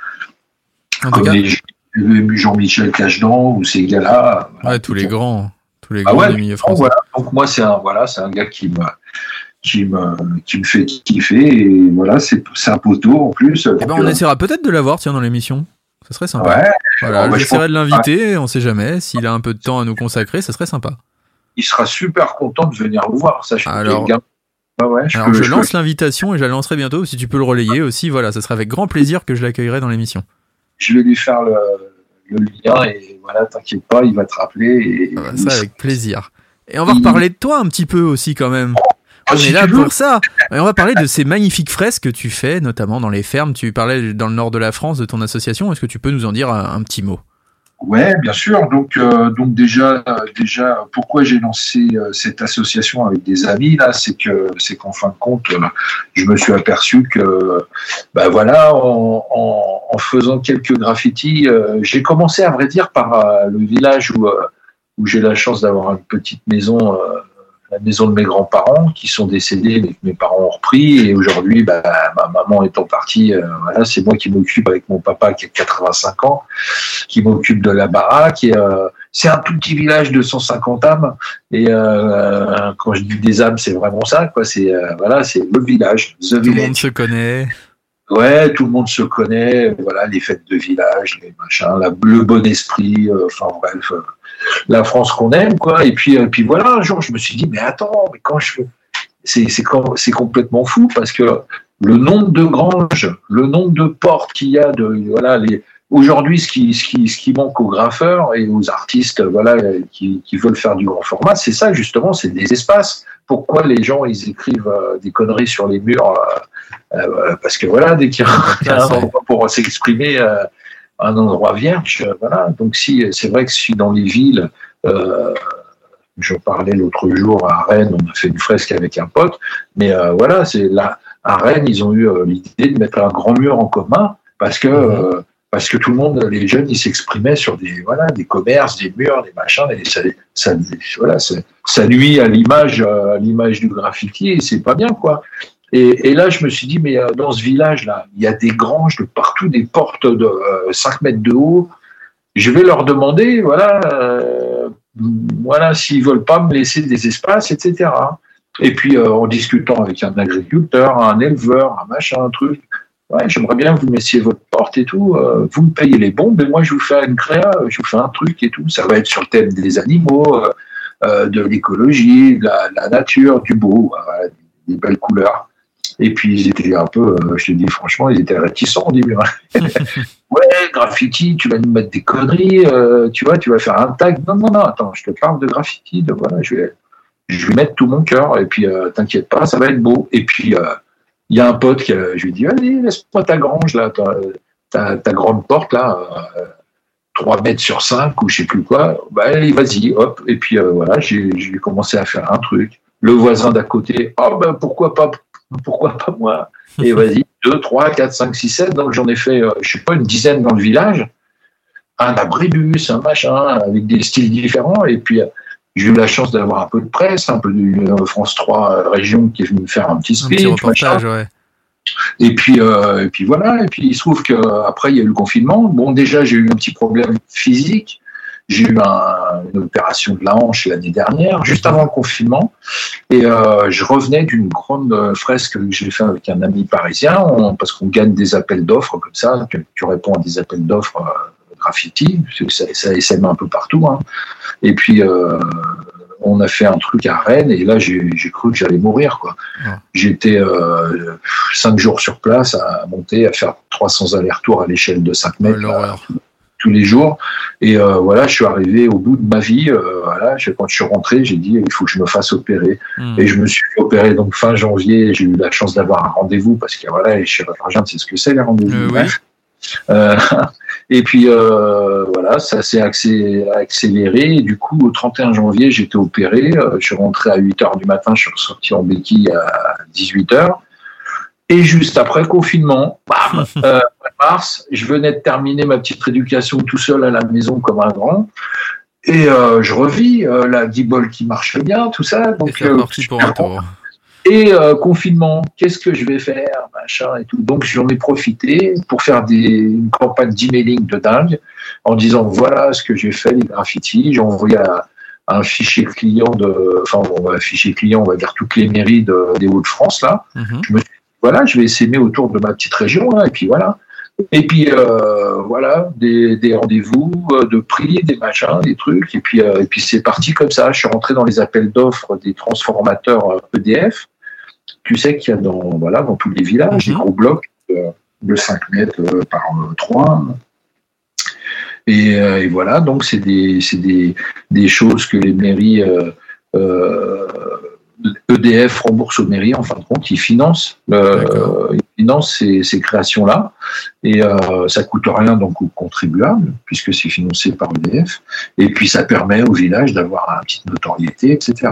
En comme les le Jean-Michel Cachedan ou ces gars-là. voilà, ouais, tous les grands, tous les ah grands ouais, milieu français. voilà. Donc moi c'est un voilà, c'est un gars qui me qui me qui me fait kiffer et voilà, c'est c'est un poteau en plus. Eh ben, on euh, essaiera peut-être de l'avoir, tiens, dans l'émission. Ça serait sympa. ouais, Voilà, Bon, bah, je j'essaierai de l'inviter, on sait jamais. S'il a un peu de temps à nous consacrer, ça serait sympa. il sera super content de venir vous voir. Ça, je Alors- ouais, je Alors peux- je je lance l'invitation et je la lancerai bientôt. Si tu peux le relayer aussi, voilà, ça sera avec grand plaisir que je l'accueillerai dans l'émission. je vais lui faire le, le lien et voilà, t'inquiète pas, il va te rappeler. Et, Ah bah, ça avec plaisir. Et on va reparler de toi un petit peu aussi quand même. Ah, On est là pour ça. Et on va parler de ces magnifiques fresques que tu fais, notamment dans les fermes. Tu parlais dans le nord de la France de ton association. Est-ce que tu peux nous en dire un, un petit mot? Ouais, bien sûr. Donc, euh, donc déjà, déjà, pourquoi j'ai lancé euh, cette association avec des amis là, c'est que, c'est qu'en fin de compte, euh, je me suis aperçu que, ben voilà, en, en, en faisant quelques graffitis, euh, j'ai commencé à vrai dire par le village où où j'ai la chance d'avoir une petite maison. Euh, la maison de mes grands-parents qui sont décédés, mais que mes parents ont repris. Et aujourd'hui, bah, ma maman étant partie, euh, voilà, c'est moi qui m'occupe avec mon papa qui a 85 ans qui m'occupe de la baraque. Et, euh, c'est un tout petit village de 150 âmes. Et euh, quand je dis des âmes, c'est vraiment ça. Quoi. C'est euh, voilà, c'est le village, the Tout le monde se connaît. Ouais, tout le monde se connaît. Voilà, les fêtes de village, les machins, la- le bon esprit. euh, Enfin bref, euh, la France qu'on aime, quoi. Et puis, euh, puis voilà, un jour, je me suis dit, mais attends, mais quand je c'est c'est com- c'est complètement fou parce que le nombre de granges, le nombre de portes qu'il y a, de voilà, les aujourd'hui, ce qui, ce qui, ce qui manque aux graffeurs et aux artistes, voilà, qui, qui veulent faire du grand format, c'est ça justement, c'est des espaces. Pourquoi les gens ils écrivent euh, des conneries sur les murs euh, euh, Parce que voilà, dès qu'il y a un endroit pour s'exprimer, euh, un endroit vierge, voilà. Donc si c'est vrai que si dans les villes euh, je parlais l'autre jour à Rennes, on a fait une fresque avec un pote, mais euh, voilà, c'est là à Rennes, ils ont eu euh, l'idée de mettre un grand mur en commun parce que euh, parce que tout le monde, les jeunes, ils s'exprimaient sur des voilà des commerces, des murs, des machins, et ça, ça voilà, ça, ça nuit à l'image à l'image du graffiti et c'est pas bien quoi. Et, là, je me suis dit, mais euh, dans ce village-là, il y a des granges de partout, des portes de euh, 5 mètres de haut. Je vais leur demander, voilà, euh, voilà, s'ils veulent pas me laisser des espaces, etc. Et puis, euh, en discutant avec un agriculteur, un éleveur, un machin, un truc, ouais, j'aimerais bien que vous mettiez votre porte et tout, euh, vous me payez les bombes, et moi, je vous fais une créa, je vous fais un truc et tout. Ça va être sur le thème des animaux, de l'écologie, de la, nature, du beau, des belles couleurs. Et puis, ils étaient un peu, euh, je te dis franchement, ils étaient réticents au début. hein. [LAUGHS] ouais, graffiti, tu vas nous mettre des conneries, euh, tu vois, tu vas faire un tag. Non, non, non, attends, je te parle de graffiti, de voilà, je vais, je vais mettre tout mon cœur, et puis euh, t'inquiète pas, ça va être beau. Et puis, euh, il y a un pote qui, a- je lui dis, vas-y, laisse-moi ta grange, là, ta, ta, ta grande porte, là, euh, 3 mètres sur 5, ou je sais plus quoi. Bah, allez, vas-y, hop. Et puis, euh, voilà, j'ai commencé à faire un truc. Le voisin d'à côté, oh, ben, pourquoi pas, [LAUGHS] pourquoi pas moi Et vas-y. 2, 3, 4, 5, 6, 7. Donc j'en ai fait, euh, je sais pas, une dizaine dans le village. Un abribus, un machin, avec des styles différents. Et puis, j'ai eu la chance d'avoir un peu de presse, un peu de euh, France 3 euh, région qui est venu me faire un petit Un speech. petit machin. reportage, ouais. Et puis, euh, et puis voilà. Et puis il se trouve que après il y a eu le confinement. Bon, déjà j'ai eu un petit problème physique. J'ai eu un- une opération de la hanche l'année dernière, juste avant le confinement, et euh, je revenais d'une grande fresque que j'ai fait avec un ami parisien, on- parce qu'on gagne des appels d'offres comme ça. Tu, tu réponds à des appels d'offres euh, graffiti, ça, ça essaime un peu partout. hein. Et puis euh, on a fait un truc à Rennes, et là j'ai cru que j'allais mourir, quoi. J'étais euh, cinq jours sur place à monter, à faire 300 allers-retours à l'échelle de 5 Oh, mètres L'horreur. Tous les jours. Et euh, voilà, je suis arrivé au bout de ma vie. euh, voilà, je- quand je suis rentré, j'ai dit il faut que je me fasse opérer. Hmm. Et je me suis opérer donc fin janvier. J'ai eu la chance d'avoir un rendez-vous parce que voilà, les chirurgiens, c'est ce que c'est les rendez-vous. Euh. Euh, [LAUGHS] et puis voilà, ça s'est accé- accéléré. Et du coup, au 31 janvier, j'étais opéré. Je suis rentré à 8 heures du matin, je suis ressorti en béquille à 18 heures. Et juste après confinement, bam, [LAUGHS] mars, je venais de terminer ma petite rééducation tout seul à la maison comme un grand. Et euh, je revis euh, la D-ball qui marche bien, tout ça. Et Donc, euh, reparti pour un tour. et confinement, qu'est-ce que je vais faire, machin et tout. Donc j'en ai profité pour faire des, une campagne d'emailing de dingue en disant voilà ce que j'ai fait les graffitis. J'ai envoyé à- un fichier client de, enfin bon, un fichier client, on va dire toutes les mairies de- des Hauts-de-France là. Mhm. Voilà, je vais essaimer autour de ma petite région là et puis voilà. Et puis euh, voilà, des, des rendez-vous, euh, de prix, des machins, des trucs. Et puis, euh, et puis c'est parti comme ça. Je suis rentré dans les appels d'offres des transformateurs euh, EDF. Tu sais qu'il y a dans, voilà, dans tous les villages des Mhm. gros blocs euh, de 5 mètres par euh, 3. Et, euh, et voilà, donc c'est des, c'est des, des choses que les mairies, euh, euh, EDF rembourse aux mairies en fin de compte, ils financent, euh, D'accord. ils financent ces, ces créations-là. Et euh, ça coûte rien donc aux contribuables, puisque c'est financé par EDF. Et puis ça permet au village d'avoir une petite notoriété, etc.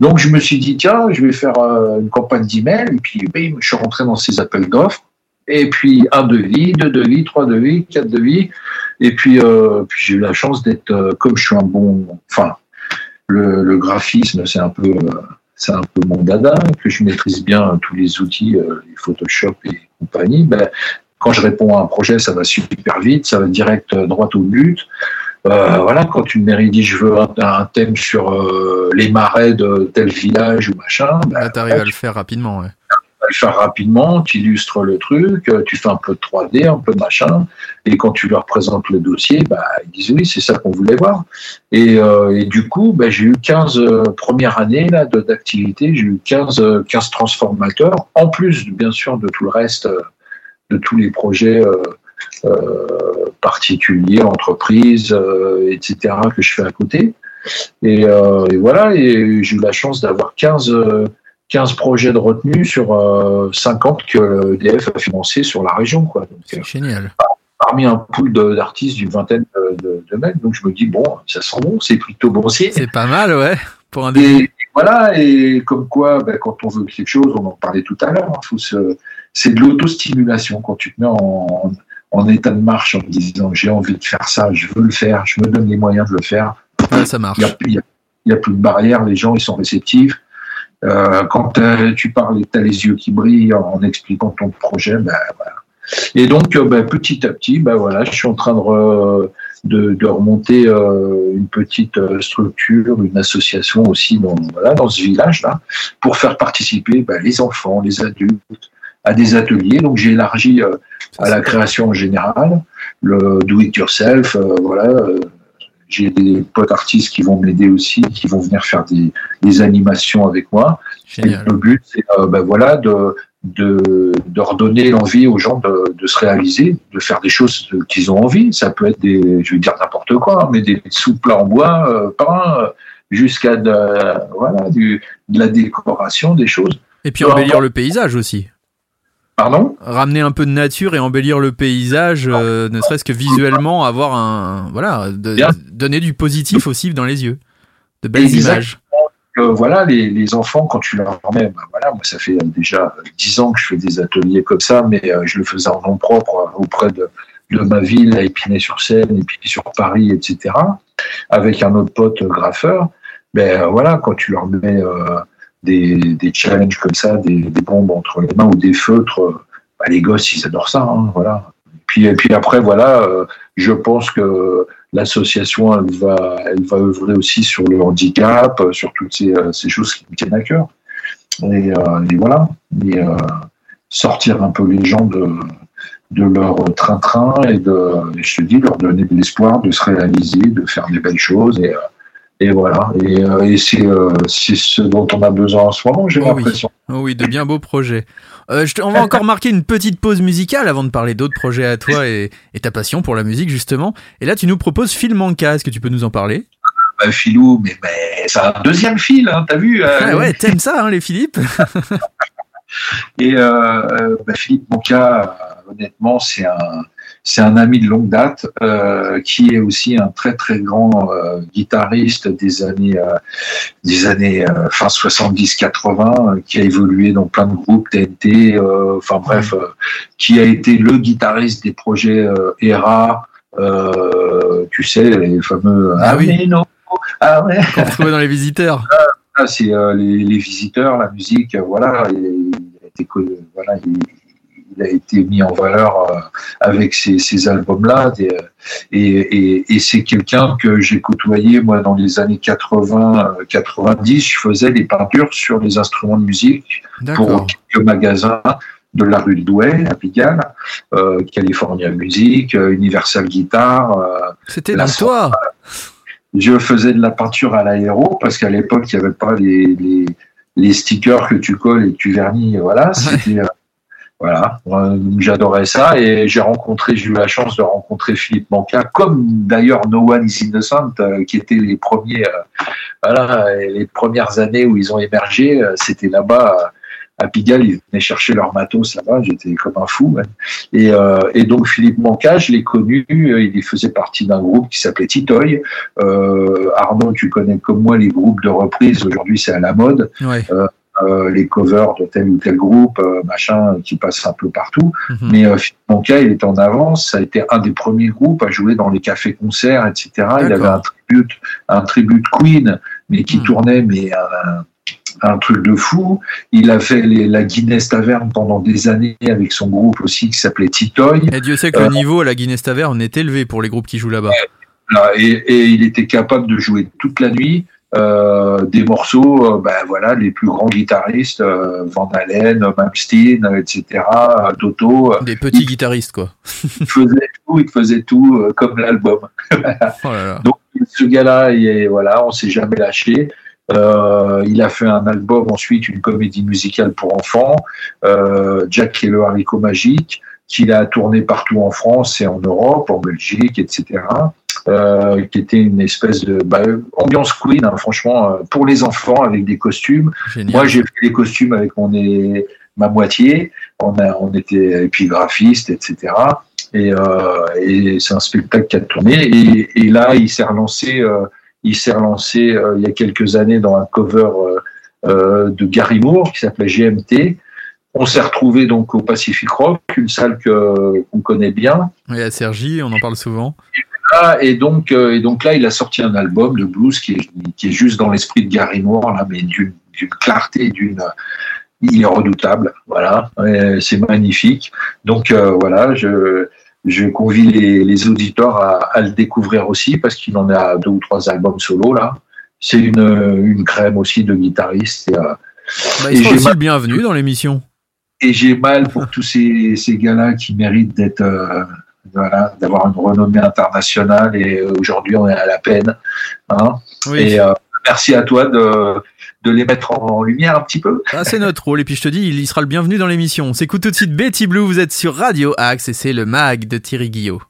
Donc je me suis dit, tiens, je vais faire euh, une campagne d'email. Et puis bim, je suis rentré dans ces appels d'offres. Et puis un devis, deux devis, trois devis, quatre devis. Et puis, euh, puis j'ai eu la chance d'être, euh, comme je suis un bon, enfin, le, le graphisme, c'est un peu, euh, c'est un peu mon dada, que je maîtrise bien tous les outils, euh, les Photoshop et compagnie. Ben, quand je réponds à un projet, ça va super vite, ça va direct euh, droit au but. Euh, voilà, quand une mairie dit je veux un, un thème sur euh, les marais de tel village ou machin, ben, Là, t'arrives à le faire rapidement, ouais. Le faire rapidement, tu illustres le truc, euh, tu fais un peu de 3D, un peu de machin, et quand tu leur présentes le dossier, bah, ils disent oui, c'est ça qu'on voulait voir. Et, euh, et du coup, bah, j'ai eu 15 euh, premières années là, d'activité, j'ai eu 15, euh, 15 transformateurs, en plus bien sûr de tout le reste, euh, de tous les projets euh, euh, particuliers, entreprises, euh, etc., que je fais à côté. Et, euh, et voilà, et j'ai eu la chance d'avoir 15, euh, 15 projets de retenue sur euh, 50 que EDF a financé sur la région. Quoi. Donc, euh, C'est génial. parmi un pool de- d'artistes d'une vingtaine de, de- de mecs, donc je me dis, bon, ça sent bon, c'est plutôt bon signe. C'est pas mal, ouais. Pour un début. Et voilà, et comme quoi, ben, quand on veut quelque chose, on en parlait tout à l'heure, hein, faut se- c'est de l'autostimulation quand tu te mets en, en état de marche en te disant j'ai envie de faire ça, je veux le faire, je me donne les moyens de le faire. Ouais, ça marche. Il n'y a, a plus de barrières, les gens ils sont réceptifs. Euh, quand tu parles et tu as les yeux qui brillent en, expliquant ton projet, ben, voilà. Et donc, euh, ben, petit à petit, ben, voilà, je suis en train de, re- de, de remonter euh, une petite euh, structure, une association aussi dans, voilà, dans ce village-là, pour faire participer ben, les enfants, les adultes à des ateliers. Donc, j'ai élargi euh, à la création en général, le do it yourself, euh, voilà. J'ai des potes artistes qui vont m'aider aussi, qui vont venir faire des, des animations avec moi. Et le but, c'est euh, ben voilà, de, de, de redonner l'envie aux gens de, de se réaliser, de faire des choses qu'ils ont envie. Ça peut être des, je vais dire n'importe quoi, mais des souples en bois, euh, peints, euh, jusqu'à de, voilà, du, de la décoration, des choses. Et puis embellir le paysage aussi. Pardon Ramener un peu de nature et embellir le paysage, euh, ne serait-ce que visuellement, avoir un. Voilà, de- donner du positif aussi dans les yeux. De belles images. euh, voilà, les, les enfants, quand tu leur mets, ben voilà, moi, ça fait déjà dix ans que je fais des ateliers comme ça, mais euh, je le faisais en nom propre euh, auprès de, de ma ville, à Épinay-sur-Seine, et puis sur Paris, etc., avec un autre pote graffeur. Ben voilà, quand tu leur mets des, des challenges comme ça, des, des bombes entre les mains ou des feutres, euh, ben, les gosses, ils adorent ça, hein, voilà. Puis, et puis après, voilà, euh, je pense que l'association, elle va, elle va œuvrer aussi sur le handicap, euh, sur toutes ces, ces choses qui me tiennent à cœur. Et, euh, et voilà, et, euh, sortir un peu les gens de, de leur train-train et de, je te dis, leur donner de l'espoir de se réaliser, de faire des belles choses. Et, et voilà, et, euh, et c'est euh, c'est ce dont on a besoin en ce moment, j'ai Oh oui. l'impression. Oh oui, de bien beaux projets. Euh, je te- on va encore marquer une petite pause musicale avant de parler d'autres projets à toi et, et ta passion pour la musique justement. Et là, tu nous proposes Phil Manca. Est-ce que tu peux nous en parler? Bah, Philou, mais, mais c'est un deuxième fil, hein, t'as vu Ah ouais, t'aimes ça, hein, les Philippe? [LAUGHS] Et bah, Philippe Monca, euh, honnêtement, c'est un, c'est un ami de longue date euh, qui est aussi un très très grand euh, guitariste des années euh, des années euh, fin 70-80 euh, qui a évolué dans plein de groupes TNT euh, enfin bref euh, qui a été le guitariste des projets euh, ERA euh, tu sais les fameux Ah oui. mais non ah ouais. Qu'on retrouvait dans les visiteurs. [LAUGHS] Ah, c'est euh, les, les visiteurs, la musique, voilà, il, il a été voilà, il, il a été mis en valeur euh, avec ces, ces albums-là, euh, et, et, et c'est quelqu'un que j'ai côtoyé moi dans les années 80, euh, 90. Je faisais des peintures sur les instruments de musique pour quelques magasins de la rue de Douai à Pigalle, euh, California Music, euh, Universal Guitar. euh, C'était donc toi je faisais de la peinture à l'aéro parce qu'à l'époque, il n'y avait pas les, les, les stickers que tu colles et que tu vernis. Voilà, c'était. Voilà, j'adorais ça et j'ai rencontré, j'ai eu la chance de rencontrer Philippe Manca, comme d'ailleurs No One is Innocent, euh, qui étaient les premiers, euh, voilà, les premières années où ils ont émergé, euh, c'était là-bas à Pigalle, ils venaient chercher leur matos là-bas, j'étais comme un fou. ouais. Et, euh, et donc Philippe Manca, je l'ai connu, il faisait partie d'un groupe qui s'appelait Titoy. Euh, Arnaud, tu connais comme moi les groupes de reprise, aujourd'hui c'est à la mode Ouais. euh, les covers de tel ou tel groupe, euh, machin, qui passent un peu partout. Mhm. Mais euh, Philippe Manca, il était en avance. Ça a été un des premiers groupes à jouer dans les cafés-concerts, etc. Il avait un tribute, un tribute Queen, mais qui Mhm. tournait, mais un, un truc de fou. Il a fait les- la Guinness Taverne pendant des années avec son groupe aussi qui s'appelait Titoy. Et Dieu sait que Euh, le niveau à la Guinness Taverne est élevé pour les groupes qui jouent là-bas. Et, et il était capable de jouer toute la nuit euh, des morceaux, euh, ben voilà, les plus grands guitaristes, euh, Van Halen, Malmsteen, euh, etc., euh, Toto, euh, Des petits guitaristes, quoi. il faisait tout, il faisait tout euh, comme l'album. [LAUGHS] Oh. Donc ce gars-là, il voilà, on s'est jamais lâché. Euh, il a fait un album ensuite, une comédie musicale pour enfants, euh, Jack et le haricot magique, qu'il a tourné partout en France et en Europe, en Belgique, etc. Euh, qui était une espèce de bah, ambiance Queen, hein, franchement, euh, pour les enfants avec des costumes. Génial. Moi, j'ai fait les costumes avec mon é- ma moitié. On, a, on était épigraphiste, etc. Et, euh, et c'est un spectacle qui a tourné. Et, et là, il s'est relancé. euh, il s'est relancé il y a quelques années dans un cover de Gary Moore qui s'appelait GMT. On s'est retrouvé donc au Pacific Rock, une salle que qu'on connaît bien. Et à Sergi, on en parle souvent. Et donc, euh, et donc là, il a sorti un album de blues qui est, qui est juste dans l'esprit de Gary Moore, là, mais d'une d'une clarté, d'une. Il est redoutable, voilà, c'est magnifique. Donc euh, voilà, je, je convie les, les auditeurs à, à le découvrir aussi parce qu'il en a deux ou trois albums solo là. C'est une, une crème aussi de guitariste. Et, euh, Bah, Et il sera j'ai aussi mal- le bienvenu dans l'émission. et j'ai mal pour tous ces, ces gars-là qui méritent d'être, euh, voilà, d'avoir une renommée internationale. Et euh, aujourd'hui, on est à la peine. Hein. Oui. Et euh, merci à toi de, de les mettre en, en lumière un petit peu. Ah, c'est notre rôle. Et puis je te dis, il y sera le bienvenu dans l'émission. On s'écoute tout de suite Betty Blue. Vous êtes sur Radio Axe et c'est le mag de Thierry Guillot.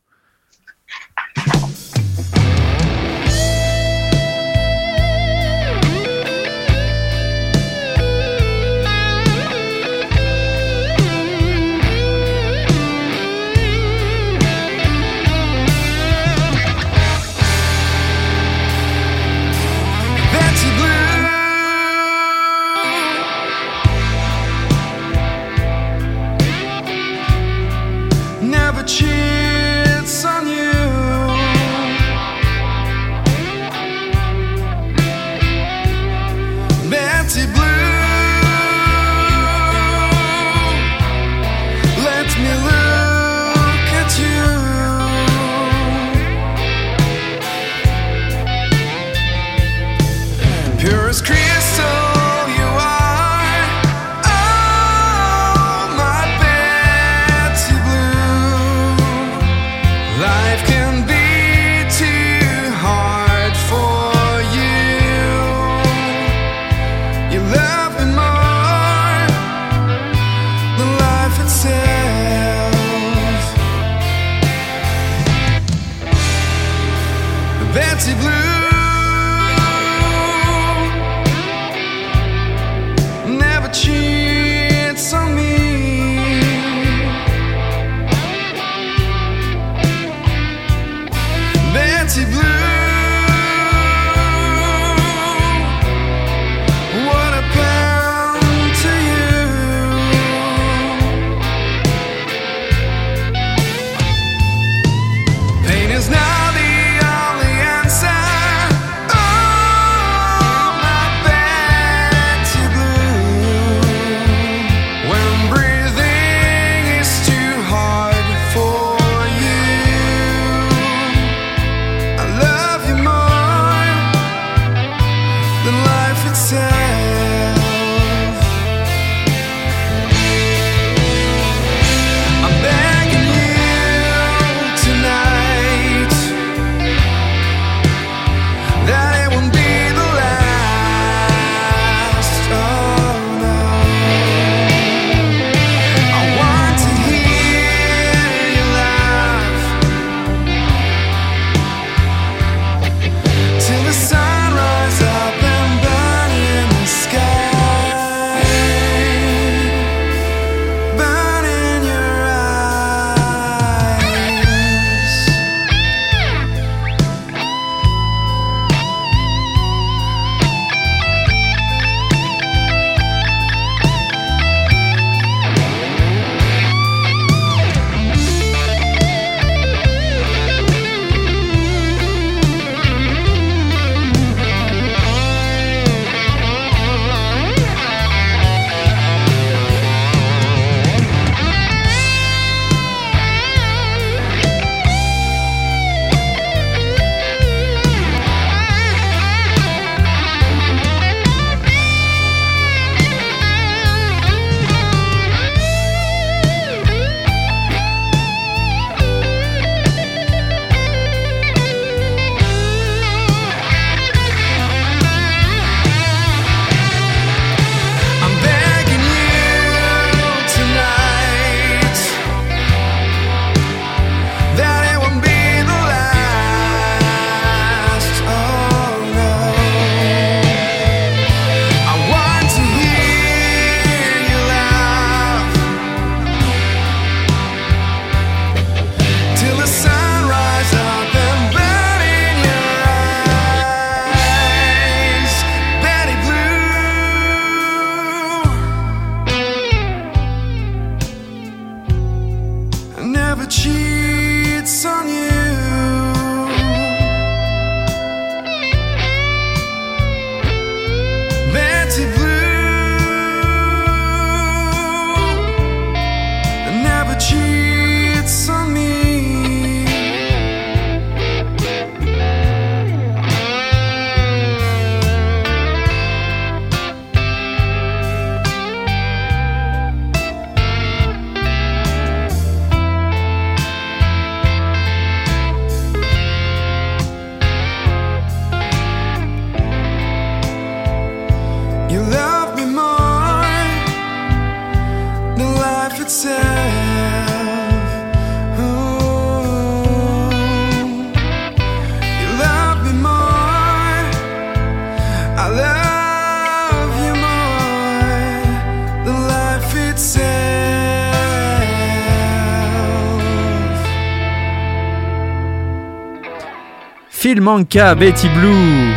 Phil Manca, Betty Blue.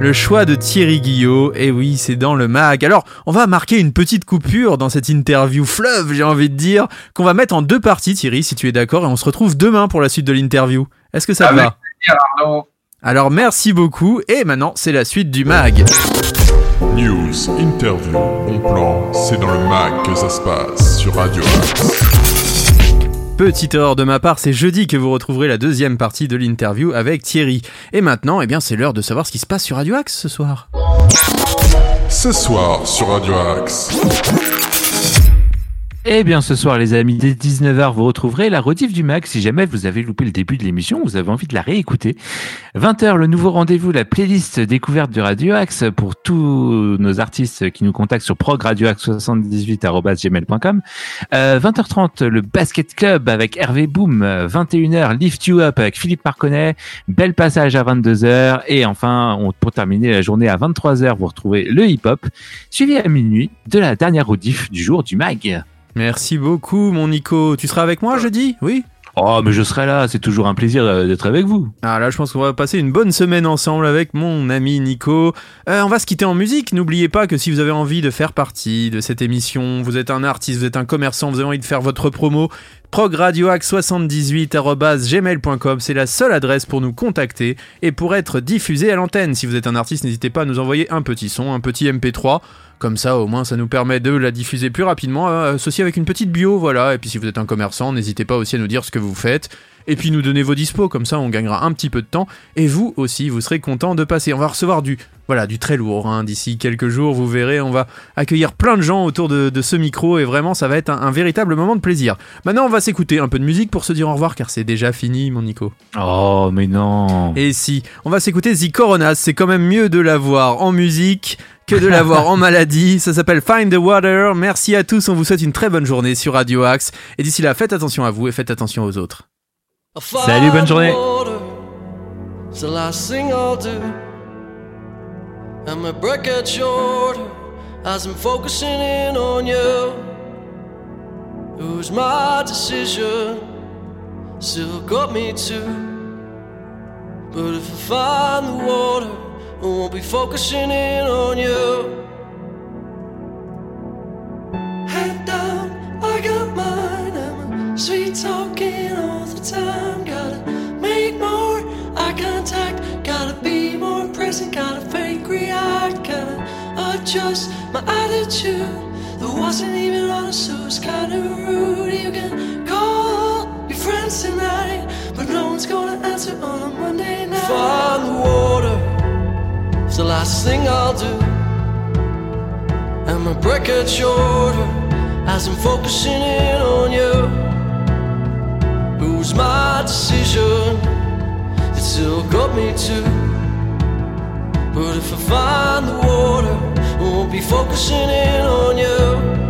Le choix de Thierry Guillot, et oui, c'est dans le mag. Alors, on va marquer une petite coupure dans cette interview fleuve, j'ai envie de dire, qu'on va mettre en deux parties, Thierry, si tu es d'accord, et on se retrouve demain pour la suite de l'interview. Est-ce que ça va. Alors, merci beaucoup, et maintenant, c'est la suite du mag. News, interview, bon plan, c'est dans le mag que ça se passe sur Radio Axe. Petite erreur de ma part, c'est jeudi que vous retrouverez la deuxième partie de l'interview avec Thierry. Et maintenant, eh bien, c'est l'heure de savoir ce qui se passe sur Radio Axe ce soir. Ce soir sur Radio Axe. Eh bien, ce soir, les amis, dès 19h, vous retrouverez la rediff du Mac. Si jamais vous avez loupé le début de l'émission, vous avez envie de la réécouter. 20h, le nouveau rendez-vous, la playlist découverte du Radio Axe pour tous nos artistes qui nous contactent sur progradioaxe78.gmail.com. Euh, 20h30, le Basket Club avec Hervé Boom. 21h, Lift You Up avec Philippe Marconnet. Bel passage à 22h. Et enfin, pour terminer la journée à 23h, vous retrouvez le hip-hop, suivi à minuit de la dernière rediff du jour du Mag. Merci beaucoup, mon Nico. Tu seras avec moi jeudi? Oui? Oh, mais je serai là, c'est toujours un plaisir euh, d'être avec vous. Ah là, je pense qu'on va passer une bonne semaine ensemble avec mon ami Nico. Euh, on va se quitter en musique. N'oubliez pas que si vous avez envie de faire partie de cette émission, vous êtes un artiste, vous êtes un commerçant, vous avez envie de faire votre promo, progradioax78.gmail.com, c'est la seule adresse pour nous contacter et pour être diffusé à l'antenne. Si vous êtes un artiste, n'hésitez pas à nous envoyer un petit son, un petit MP3. Comme ça, au moins, ça nous permet de la diffuser plus rapidement, euh, associé avec une petite bio, voilà. Et puis, si vous êtes un commerçant, n'hésitez pas aussi à nous dire ce que vous faites. Et puis, nous donner vos dispos, comme ça, on gagnera un petit peu de temps. Et vous aussi, vous serez content de passer. On va recevoir du, voilà, du très lourd. hein. D'ici quelques jours, vous verrez, on va accueillir plein de gens autour de, de ce micro. Et vraiment, ça va être un, un véritable moment de plaisir. Maintenant, on va s'écouter un peu de musique pour se dire au revoir, car c'est déjà fini, mon Nico. Oh, mais non. Et si, on va s'écouter The Coronas, c'est quand même mieux de l'avoir en musique que de l'avoir en maladie. Ça s'appelle Find the Water. Merci à tous, on vous souhaite une très bonne journée sur Radio Axe. Et d'ici là, faites attention à vous et faites attention aux autres. Salut, bonne journée. It's the last thing I'll do. And my breath gets shorter as I'm focusing in on you. It was my decision, still got me too. But if I find the water, I won't be focusing in on you. Head down, sweet talking all the time. Gotta make more eye contact. Gotta be more present. Gotta fake react. Gotta adjust my attitude. That wasn't even honest, so it's kinda rude. You can call your friends tonight, but no one's gonna answer on a Monday night. Find the water. It's the last thing I'll do. And my breath gets shorter as I'm focusing in on you. It was my decision, it still got me too. But if I find the water, I won't be focusing in on you.